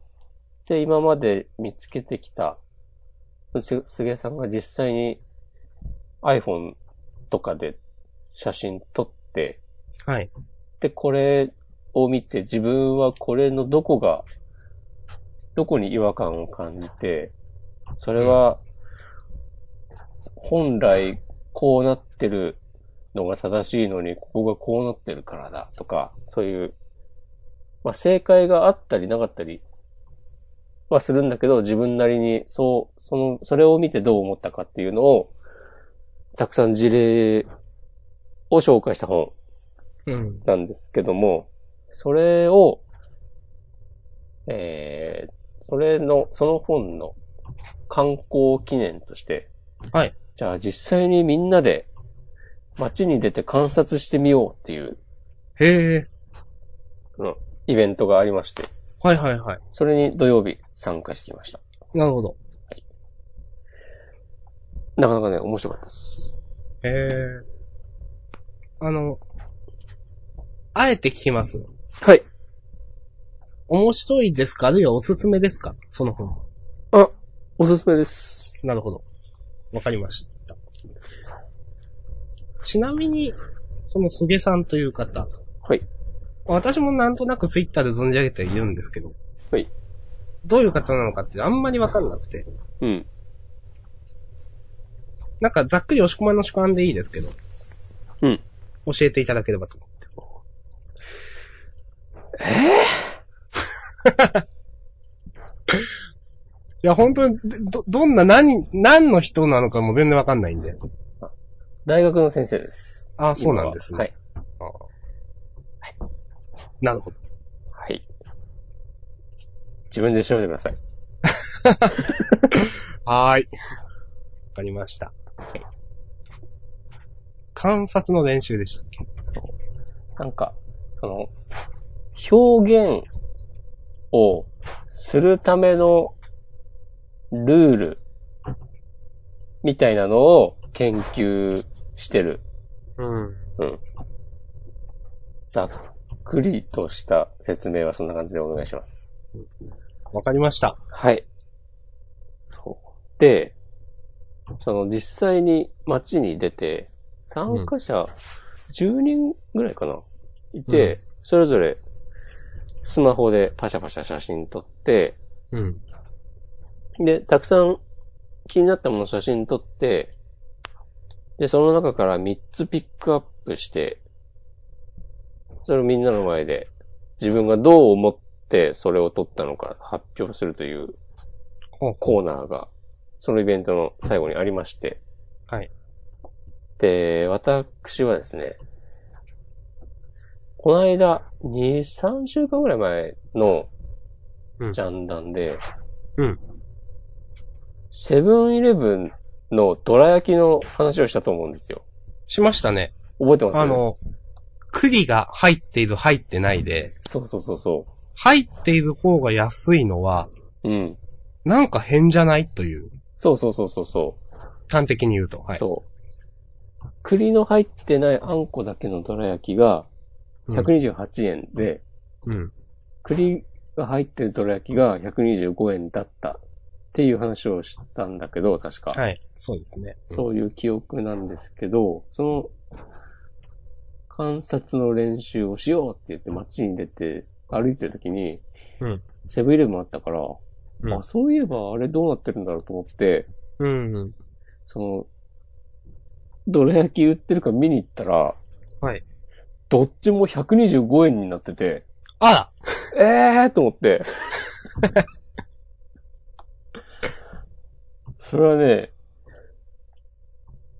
て今まで見つけてきた、す菅さんが実際に iPhone とかで写真撮って、はい。で、これを見て自分はこれのどこが、どこに違和感を感じて、それは、本来こうなってるのが正しいのに、ここがこうなってるからだとか、そういう、まあ正解があったりなかったりはするんだけど、自分なりに、そう、その、それを見てどう思ったかっていうのを、たくさん事例を紹介した本。なんですけども、それを、えー、それの、その本の観光記念として、はい。じゃあ実際にみんなで街に出て観察してみようっていう、へえ。うんイベントがありまして、はいはいはい。それに土曜日参加してきました。なるほど。なかなかね、面白かったです。へえ。あの、あえて聞きます。はい。面白いですか？あるいはおすすめですか？その本。あ、おすすめです。なるほど。わかりました。ちなみに、その菅さんという方。はい。私もなんとなくツイッターで存じ上げているんですけど。はい。どういう方なのかってあんまりわかんなくて。うん。なんかざっくり押し込まの主観でいいですけど。うん。教えていただければと思って。いや、本当に、ど、どんな、何、何の人なのかも全然わかんないんで。大学の先生です。ああ、そうなんですね。はい。なるほど。はい。自分で調べてください。はーい。わかりました。観察の練習でしたっけ？そう。なんか、その、表現をするためのルールみたいなのを研究してる。うん。うん。ざっくりとした説明はそんな感じでお願いします。わかりました。はい。そう。で、その実際に街に出て、参加者10人ぐらいかな、いて、うんそれぞれスマホでパシャパシャ写真撮って、うん。で、たくさん気になったもの写真撮って、で、その中から3つピックアップして、それをみんなの前で自分がどう思ってそれを撮ったのか発表するというコーナーが、そのイベントの最後にありまして。はい。で、私はですね、この間、2、3週間ぐらい前のうんジャンダンで、うん。セブンイレブンのドラ焼きの話をしたと思うんですよ。しましたね。覚えてます？あ、の、栗が入っている入ってないで、そうそうそうそ入っている方が安いのは、う。うん。なんか変じゃない？という、そうそうそうそうそう。端的に言うと。はい。そう。栗の入ってないあんこだけのどら焼きが128円で、うん。栗が入ってるどら焼きが125円だったっていう話をしたんだけど、確か。はい。そうですね。うんそういう記憶なんですけど、その、観察の練習をしようって言って街に出て歩いてる時に、うんセブンイレブンあったから、うんあ、そういえばあれどうなってるんだろうと思って、うん。その、どら焼き売ってるか見に行ったら、はい。どっちも125円になってて、あらええーと思って。それはね、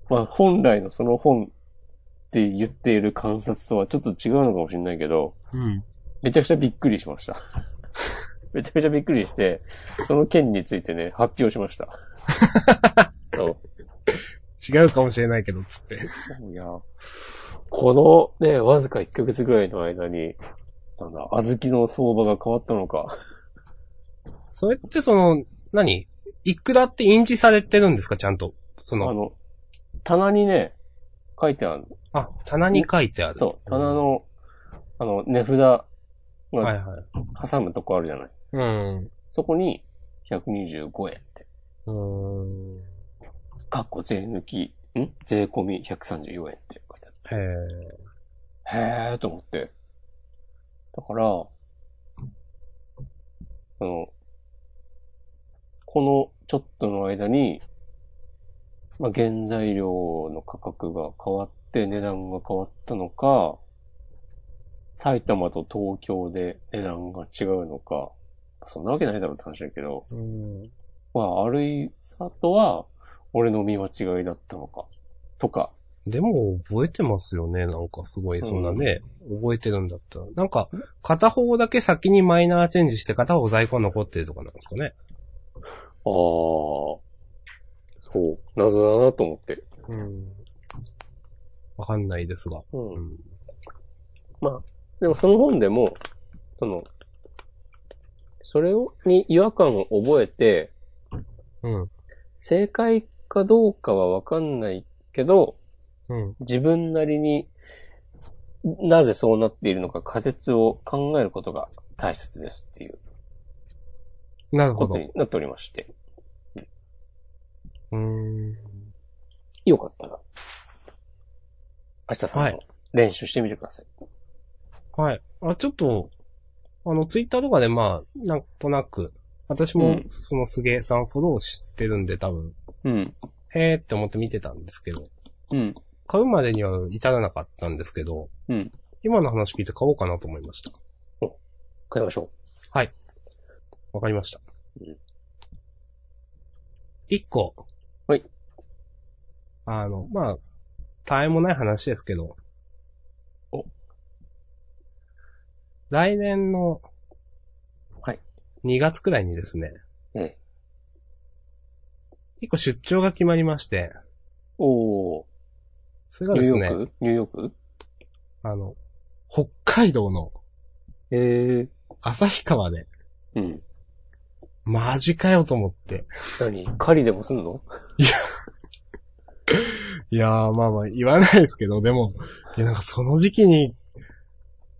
まあ本来のその本って言っている観察とはちょっと違うのかもしれないけど、うん。めちゃくちゃびっくりしました。めちゃくちゃびっくりして、その件についてね、発表しました。そう。違うかもしれないけど、つって。いや、このね、わずか1ヶ月ぐらいの間に、なんだ、小豆の相場が変わったのか。それってその、何？いくらって印字されてるんですか？ちゃんと。その、あの、棚にね、書いてある。あ、棚に書いてある。そう、棚の、あの、値札はいはい。挟むとこあるじゃない。うん。そこに、125円って。うーん。かっこ税抜き、ん？税込み134円って。へえ。へーと思って。だから、あの、このちょっとの間に、まあ、原材料の価格が変わって値段が変わったのか、埼玉と東京で値段が違うのか、そんなわけないだろうって話だけど、うん。まあ、あるいさとは、俺の見間違いだったのか、とか、でも、覚えてますよね。なんかすごい、そんなね、覚えてるんだったら。なんか、片方だけ先にマイナーチェンジして、片方在庫残ってるとかなんですかね。ああ、そう、謎だなと思って。うん。わかんないですが。うんう。ん。まあ、でもその本でも、その、それを、に違和感を覚えて、うん。正解かどうかはわかんないけど、うん。自分なりになぜそうなっているのか仮説を考えることが大切ですっていうなるほど。ことになっておりまして、うーん。よかったら、明日さんはいも練習してみてください。はい。あ、ちょっと、あの、ツイッターとかでまあ、なんとなく、私もうん、そのすげえさんフォローしてるんで多分、うん。へーって思って見てたんですけど、うん。買うまでには至らなかったんですけど、うん。今の話聞いて買おうかなと思いました。買いましょはい。わかりましたうん。一個。はい。あの、まあ、たわいもない話ですけど。お来年の、はい。2月くらいにですね、う。ええ。一個出張が決まりまして、おー。それがニューですね、ヨーク？ニューヨーク？あの、北海道のええ旭川で、うん。マジかよと思って。何？狩りでもすんの？いやー、まあまあ言わないですけど、でも、いやなんかその時期に、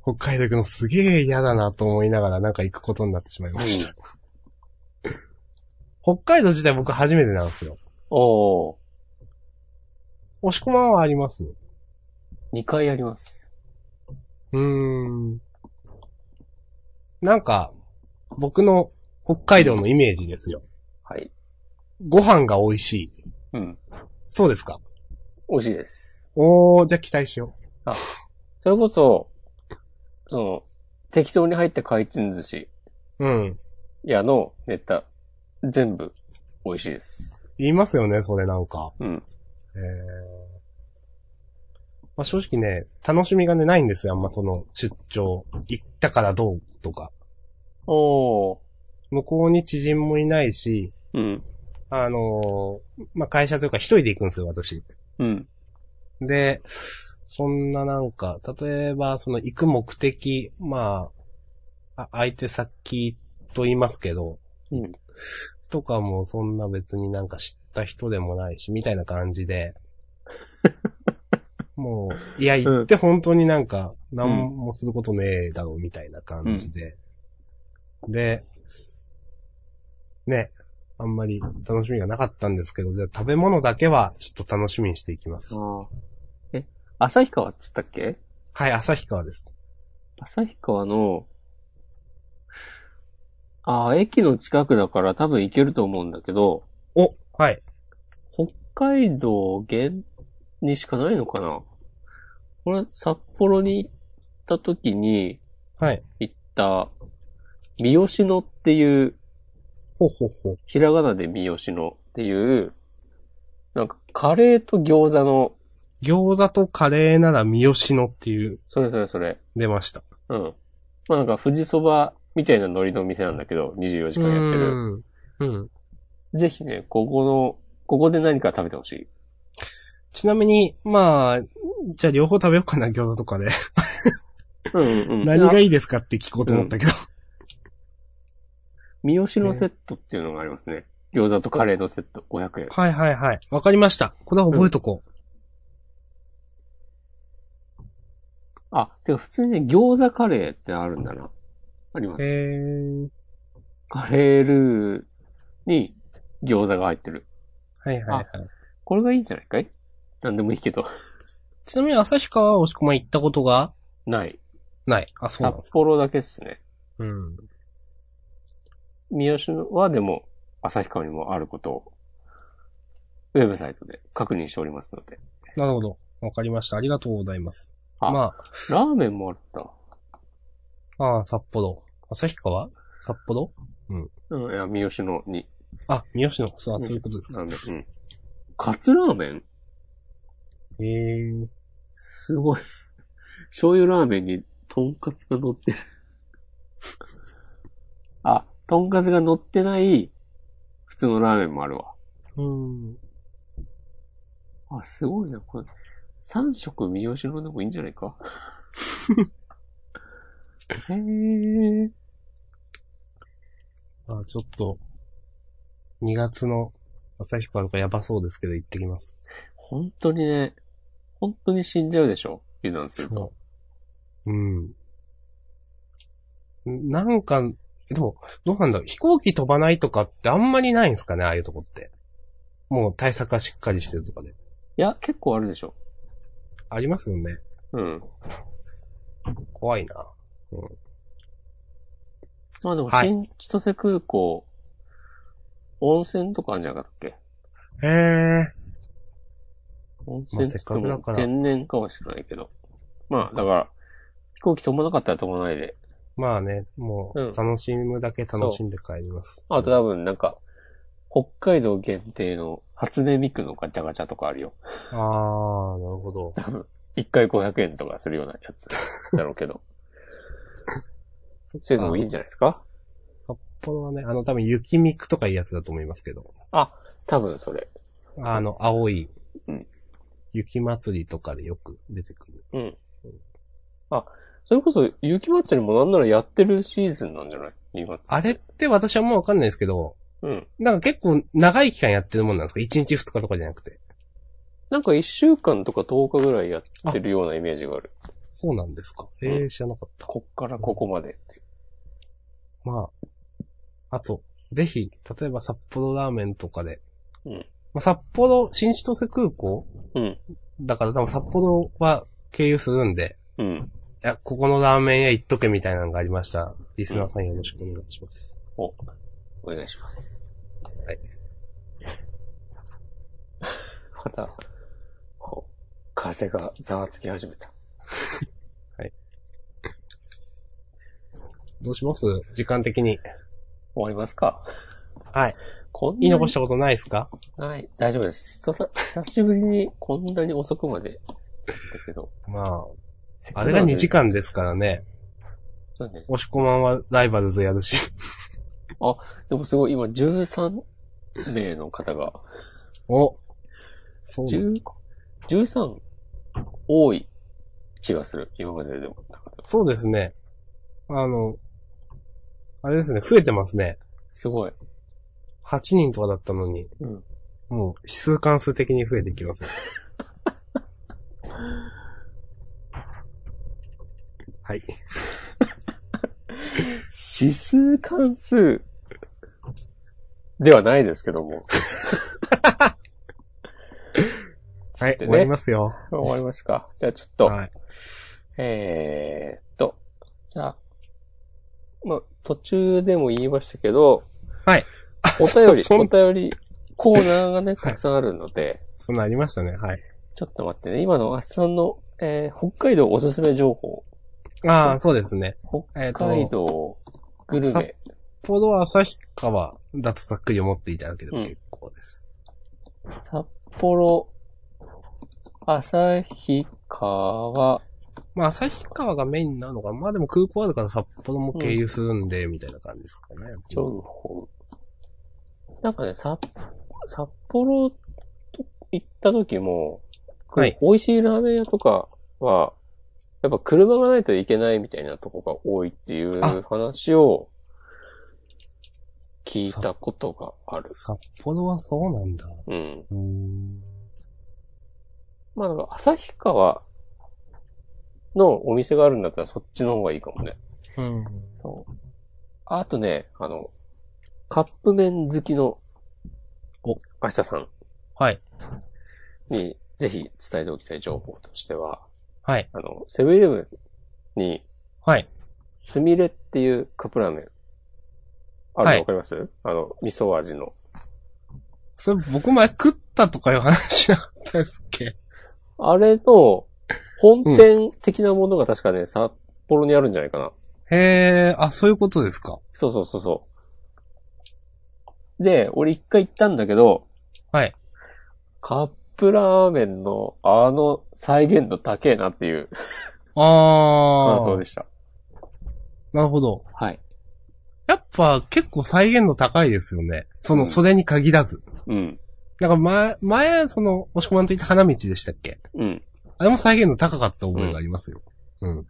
北海道行くのすげえ嫌だなと思いながらなんか行くことになってしまいました。北海道自体僕初めてなんですよ。おー。押し込まんはあります？2回あります。うーん。なんか、僕の北海道のイメージですよ。はい。ご飯が美味しい。うん。そうですか？美味しいです。おー、じゃあ期待しよそれこそ、その、適当に入った回転寿司う。うん。屋のネタ、全部美味しいです。言いますよね、それなんか。うん。えーまあ、正直ね、楽しみがね、ないんですよ、あんまその出張。行ったからどうとか。おー。向こうに知人もいないし、うん。あのーまあ、会社というか一人で行くんですよ、私。うん。で、そんななんか、例えば、その行く目的、まあ、あ相手先と言いますけど、うん。とかもそんな別になんか知った人でもないし、みたいな感じで。もう、いや、行って本当になんか、何もすることねえだろう、みたいな感じで。で、ね、あんまり楽しみがなかったんですけど、じゃあ食べ物だけはちょっと楽しみにしていきます。え、旭川っつったっけ？はい、旭川です。旭川の、ああ、駅の近くだから多分行けると思うんだけど、お、はい。北海道限にしかないのかな？これ、札幌に行った時にはい。行った、三好野っていう、ほうほうほう。ひらがなで三好野っていう、なんかカレーと餃子の、餃子とカレーなら三好野っていう、それそれそれ。出ました。うん。まあなんか富士そばみたいな海苔の店なんだけど、24時間やってる。うん。うん。ぜひね、ここの、ここで何か食べてほしい？ちなみに、まあ、じゃあ両方食べようかな、餃子とかで。うんうん、何がいいですかって聞こうと思ったけど、うん。三好のセットっていうのがありますね。餃子とカレーのセット、500円。はいはいはい。わかりました。これは覚えとこう。うん、あ、てか普通にね、餃子カレーってあるんだな。あります。へー。カレールーに餃子が入ってる。はいはいはい。これがいいんじゃないかい？なんでもいいけど。ちなみに旭川は押し込まん行ったことが？ない。ない。あ、そうなん。札幌だけっすね。うん。三好はでも、旭川にもあることを、ウェブサイトで確認しておりますので。なるほど。わかりました。ありがとうございます。あまラーメンもあった。あ、ああ、札幌。旭川？札幌？うん、いや、三好のに、あ、三好の、そう、あそういうことですか。ラーメン。うん。カツラーメン？へえ。すごい。醤油ラーメンに、とんかつが乗ってる。あ、とんかつが乗ってない、普通のラーメンもあるわ。うん。あ、すごいな、これ。三色三好のでもいいんじゃないか？へえ。あちょっと、2月の旭川とかやばそうですけど行ってきます。本当にね、本当に死んじゃうでしょ？油断すると。そう。うん。なんか、でも、どうなんだろう飛行機飛ばないとかってあんまりないんですかね？ああいうとこって。もう対策はしっかりしてるとかで。いや、結構あるでしょ。ありますよね。うん。怖いな。まあでも、はい新千歳空港、温泉とかあるんじゃなかったっけ？へえ。温泉っかくだから天然かもしれないけど。まあ、だから、飛行機飛ばなかったら飛ばないで。まあね、もうんう、楽しむだけ楽しんで帰ります。あと多分なんか、北海道限定の初音ミクのガチャガチャとかあるよ。あー、なるほど。多分、一回500円とかするようなやつだろうけど。そ っそういうのもいいんじゃないですか？札幌はね、あの、多分雪ミクとかいうやつだと思いますけど。あ、多分それ。あの、青いうん、雪祭りとかでよく出てくる。うん。あ、それこそ雪祭りもなんならやってるシーズンなんじゃない ?2 月。あれって私はもうわかんないですけど、うん。なんか結構長い期間やってるもんなんですか ?1 日2日とかじゃなくて。なんか1週間とか10日ぐらいやってるようなイメージがある。そうなんですかえうー、知らなかった。こっからここまでっていう。まあ、あと、ぜひ、例えば札幌ラーメンとかで、うんまあ、札幌、新千歳空港？うん。だから多分札幌は経由するんで、うん。いや、ここのラーメン屋行っとけみたいなのがありましたら。リスナーさんよろしくお願いします。お、お願いします。はい。また、こう、風がざわつき始めた。どうします？時間的に。終わりますか？はい。こん言い残したことないですか？はい、大丈夫です。久さ久しぶりにこんなに遅くまでだけど。まあ、あれがくなんで2時。間ですからね。そうね。押し込まんはライバルズやるし。でもすごい、今13名の方が、おそうなの10 13多い気がする。今まででも。そうですね。あの、あれですね、増えてますね。すごい。8人とかだったのに、うん。もう指数関数的に増えてきますよ。はい。指数関数ではないですけども。はい、でね終わりますよ。終わりますか。じゃあちょっと、はい。えーっと、じゃあ、まあ、途中でも言いましたけど、はい。お便り、そそんお便りコーナーがね、はいたくさんあるので、そんなありましたね。はい。ちょっと待ってね、今のあっさんの、えー北海道おすすめ情報、ああ、そうですね。え北海道グルメ、ポロ旭川だとざっくり思っていただければ結構です。札幌、旭川、まあ、旭川がメインなのかな。まあでも空港あるから札幌も経由するんで、みたいな感じですかね。情報。なんかね、札、札幌と行った時も、はい美味しいラーメン屋とかは、やっぱ車がないといけないみたいなとこが多いっていうあ話を聞いたことがある。札幌はそうなんだ。うん。うーん。まあなんか旭川のお店があるんだったらそっちの方がいいかもね。うん。そう。あとね、あの、カップ麺好きの、お、明日さんはい。にぜひ伝えておきたい情報としては、はい。あの、セブンイレブンに、はい。スミレっていうカップラーメン、あるはいのわかります、あの、味噌味の。それ僕前食ったとかいう話しなかったですっけ？あれの、本店的なものが確かね、札幌にあるんじゃないかな。へえ、あ、そういうことですか。そうそうそうそう。で、俺一回行ったんだけど、はい。カップラーメンのあの再現度高えなっていうあー感想で。した。なるほど。はい。やっぱ結構再現度高いですよね。その、うんそれに限らず。うん。なんか前、前、その、押し込まんと言った花道でしたっけ？うん。あれも再現度高かった覚えがありますよ。うん。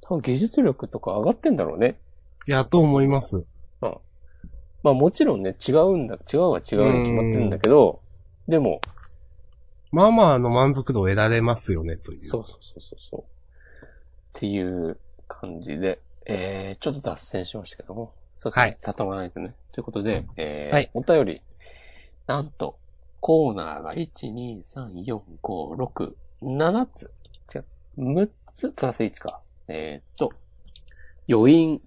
多分技術力とか上がってんだろうね。いや、と思います。まあもちろんね、違うんだ、違うは違うに決まってるんだけど、でも、まあまあ、あの、満足度を得られますよね、という。そうそうそうそうそう。っていう感じで、えー、ちょっと脱線しましたけども。そうですね。はい畳まないとね。ということで、えー、はいお便り、なんと、コーナーが1、2、3、4、5、6、7つ？違う。6つプラス1か。えー、っと、余韻、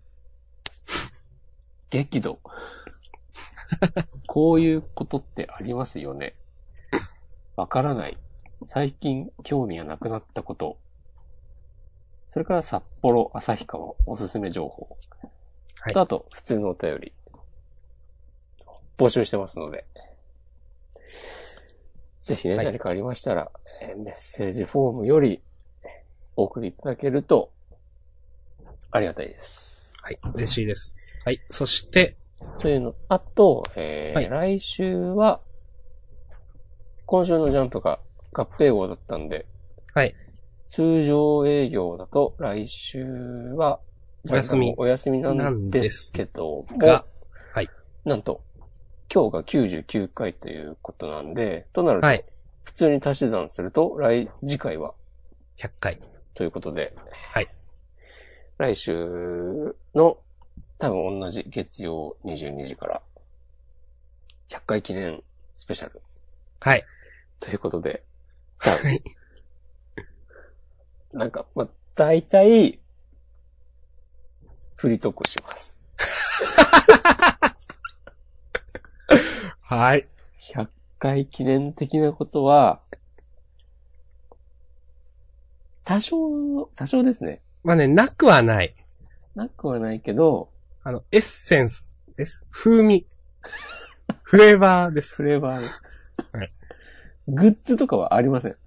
激怒。こういうことってありますよね。わからない。最近興味がなくなったこと。それから札幌、旭川、おすすめ情報。はいとあと、普通のお便り。募集してますので。ぜひね、はい何かありましたら、えーメッセージフォームよりお送りいただけると、ありがたいです。はい。嬉しいです。はい。そして、というの、あと、えー来週は、今週のジャンプが合併号だったんで、はい。通常営業だと来週は、お休みお休みなんですけども、が、はい。なんと、今日が99回ということなんで、となると、はい。普通に足し算すると、来、次回は、100回。ということで、はい。来週の、多分同じ月曜22時から、100回記念スペシャルはい。ということで、はい。なんか、まあ、大体、フリートークします。はい。100回記念的なことは、多少、多少ですね。まあね、なくはない。なくはないけど、あの、エッセンスです。風味。フレーバーです。フレーバーで。はい。グッズとかはありません。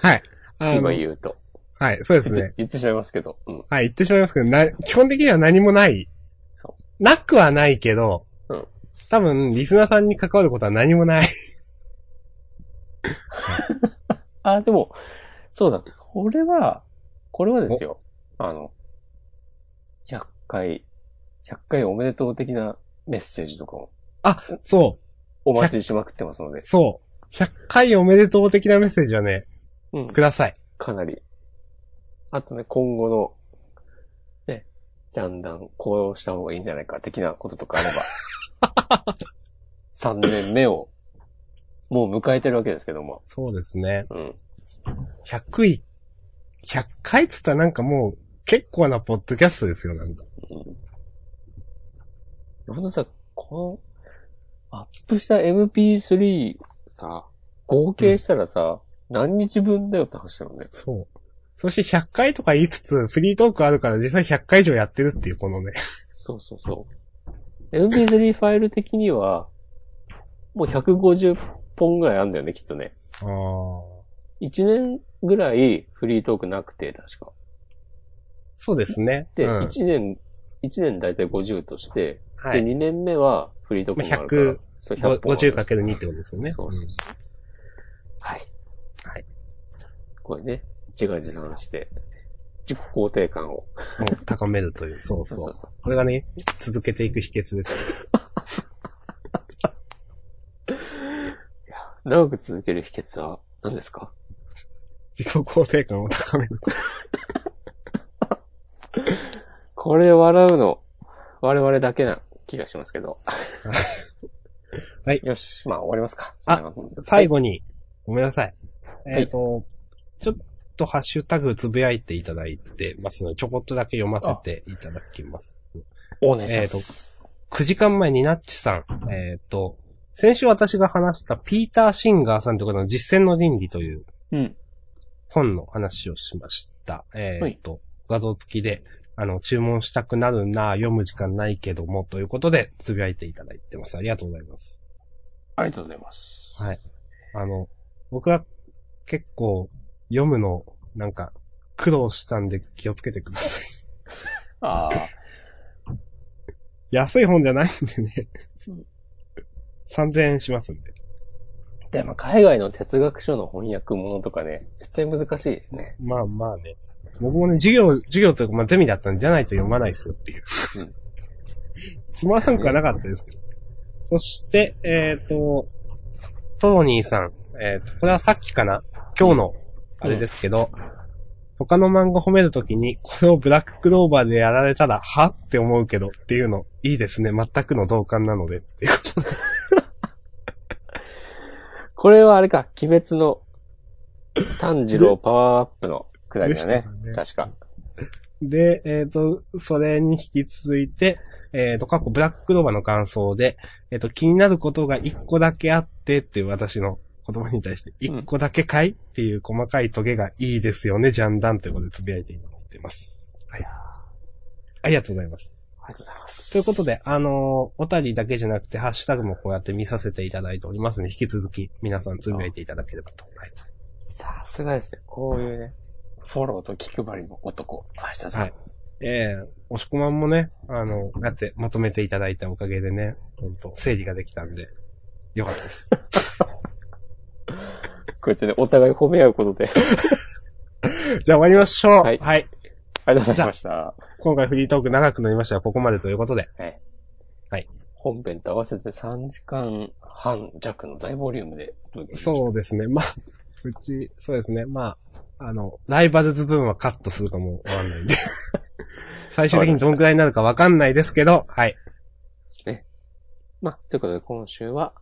はい。あ今の、言うと。はい、そうですね。言ってしまいますけど。うん。はい、言ってしまいますけど、な、基本的には何もない。そなくはないけど、うん多分、リスナーさんに関わることは何もない。あ、でも、そうだ。これは、これはですよ。あの、100回、100回おめでとう的なメッセージとかもそう、お待ちしまくってますので、そう。100回おめでとう的なメッセージはね、うん。ください。かなり。あとね、今後の、ね、ジャンダン、こうした方がいいんじゃないか、的なこととかあれば。3年目を、もう迎えてるわけですけども。そうですね。うん。100位、100回っつったらなんかもう、結構なポッドキャストですよ、なんか。ほんとさ、この、アップした MP3 さ、合計したらさ、何日分だよって話だよね。そう。そして100回とか言いつつ、フリートークあるから実際100回以上やってるっていう、このね。そうそうそう。MP3 ファイル的には、もう150本ぐらいあるんだよね、きっとね。ああ。1年ぐらいフリートークなくて、確か。そうですね。で、うん1年、1年だいたい50として、で、はい。2年目はフリートークもあるから。100そう、100本ある。50×2 ってことですよね。そうそうそう。はい。はい。これね、自画自賛して、自己肯定感を。高めるという。そうそう。そうこれがね、続けていく秘訣です。長く続ける秘訣は何ですか？自己肯定感を高めるこれ笑うの、我々だけな気がしますけど。はい よし、まあ終わりますか。あ最後に、ごめんなさい。はいえっ、と、ちょっとハッシュタグつぶやいていただいてますので、ちょこっとだけ読ませていただきます。お願いします。9時間前にナッチさん、えっ、と、先週私が話したピーター・シンガーさんという方の実践の倫理といううん。本の話をしました。えっ、と、画像付きで、あの、注文したくなるな、読む時間ないけども、ということで、つぶやいていただいてます。ありがとうございます。ありがとうございます。はい。あの、僕は結構読むの、なんか、苦労したんで気をつけてください。ああ、安い本じゃないんでね。3000円しますんで。でも海外の哲学書の翻訳ものとかね、絶対難しいですね。まあまあね。僕もね、授業、授業というか、まあゼミだったんじゃないと読まないですよっていう。うんつまらんくはなかったですけど。そして、えっ、と、トロニーさん。えっ、と、これはさっきかな？今日の、あれですけど、他の漫画褒めるときに、これをブラッククローバーでやられたら、はって思うけどっていうの、いいですね。全くの同感なので、っていうことで。これはあれか、鬼滅の炭治郎パワーアップのくだりだねで。確か。で、えっ、と、それに引き続いて、えっ、と、過去ブラッククローバーの感想で、えっ、と、気になることが一個だけあってっていう私の言葉に対して、一個だけかいっていう細かいトゲがいいですよね、ジャンダンということでつぶやいていただいてます。はい。ありがとうございます。ありがとうございます。ということで、あのーおたりだけじゃなくて、ハッシュタグもこうやって見させていただいておりますので、引き続き皆さんつぶやいていただければと。はい。さすがですね。こういうね、フォローと気配りの男、明日さん。はいええ押し込まんもね、あの、だってまとめていただいたおかげでね、ほんと、整理ができたんで、よかったです。こうやってね、お互い褒め合うことで。じゃあ終わりましょう。はいはい。ありがとうございました。今回フリートーク長くなりましたが、ここまでということで。本編と合わせて3時間半弱の大ボリュームでお届けしました。そうですね。まあ、うち、そうですね。まあ、あの、ライバルズ分はカットするかもわかんないんで。最終的にどんくらいになるかわかんないですけど、はい。まあ、ということで今週は、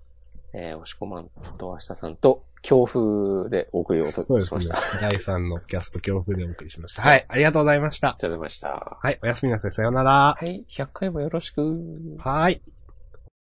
えー、押し込まんと明日さんと、強風でお送りをしそうですねました。あ。第3のキャスト恐怖でお送りしました。はい。ありがとうございました。りがとうございました。はい。おやすみなさい。さようなら。はい、100回もよろしく。はい。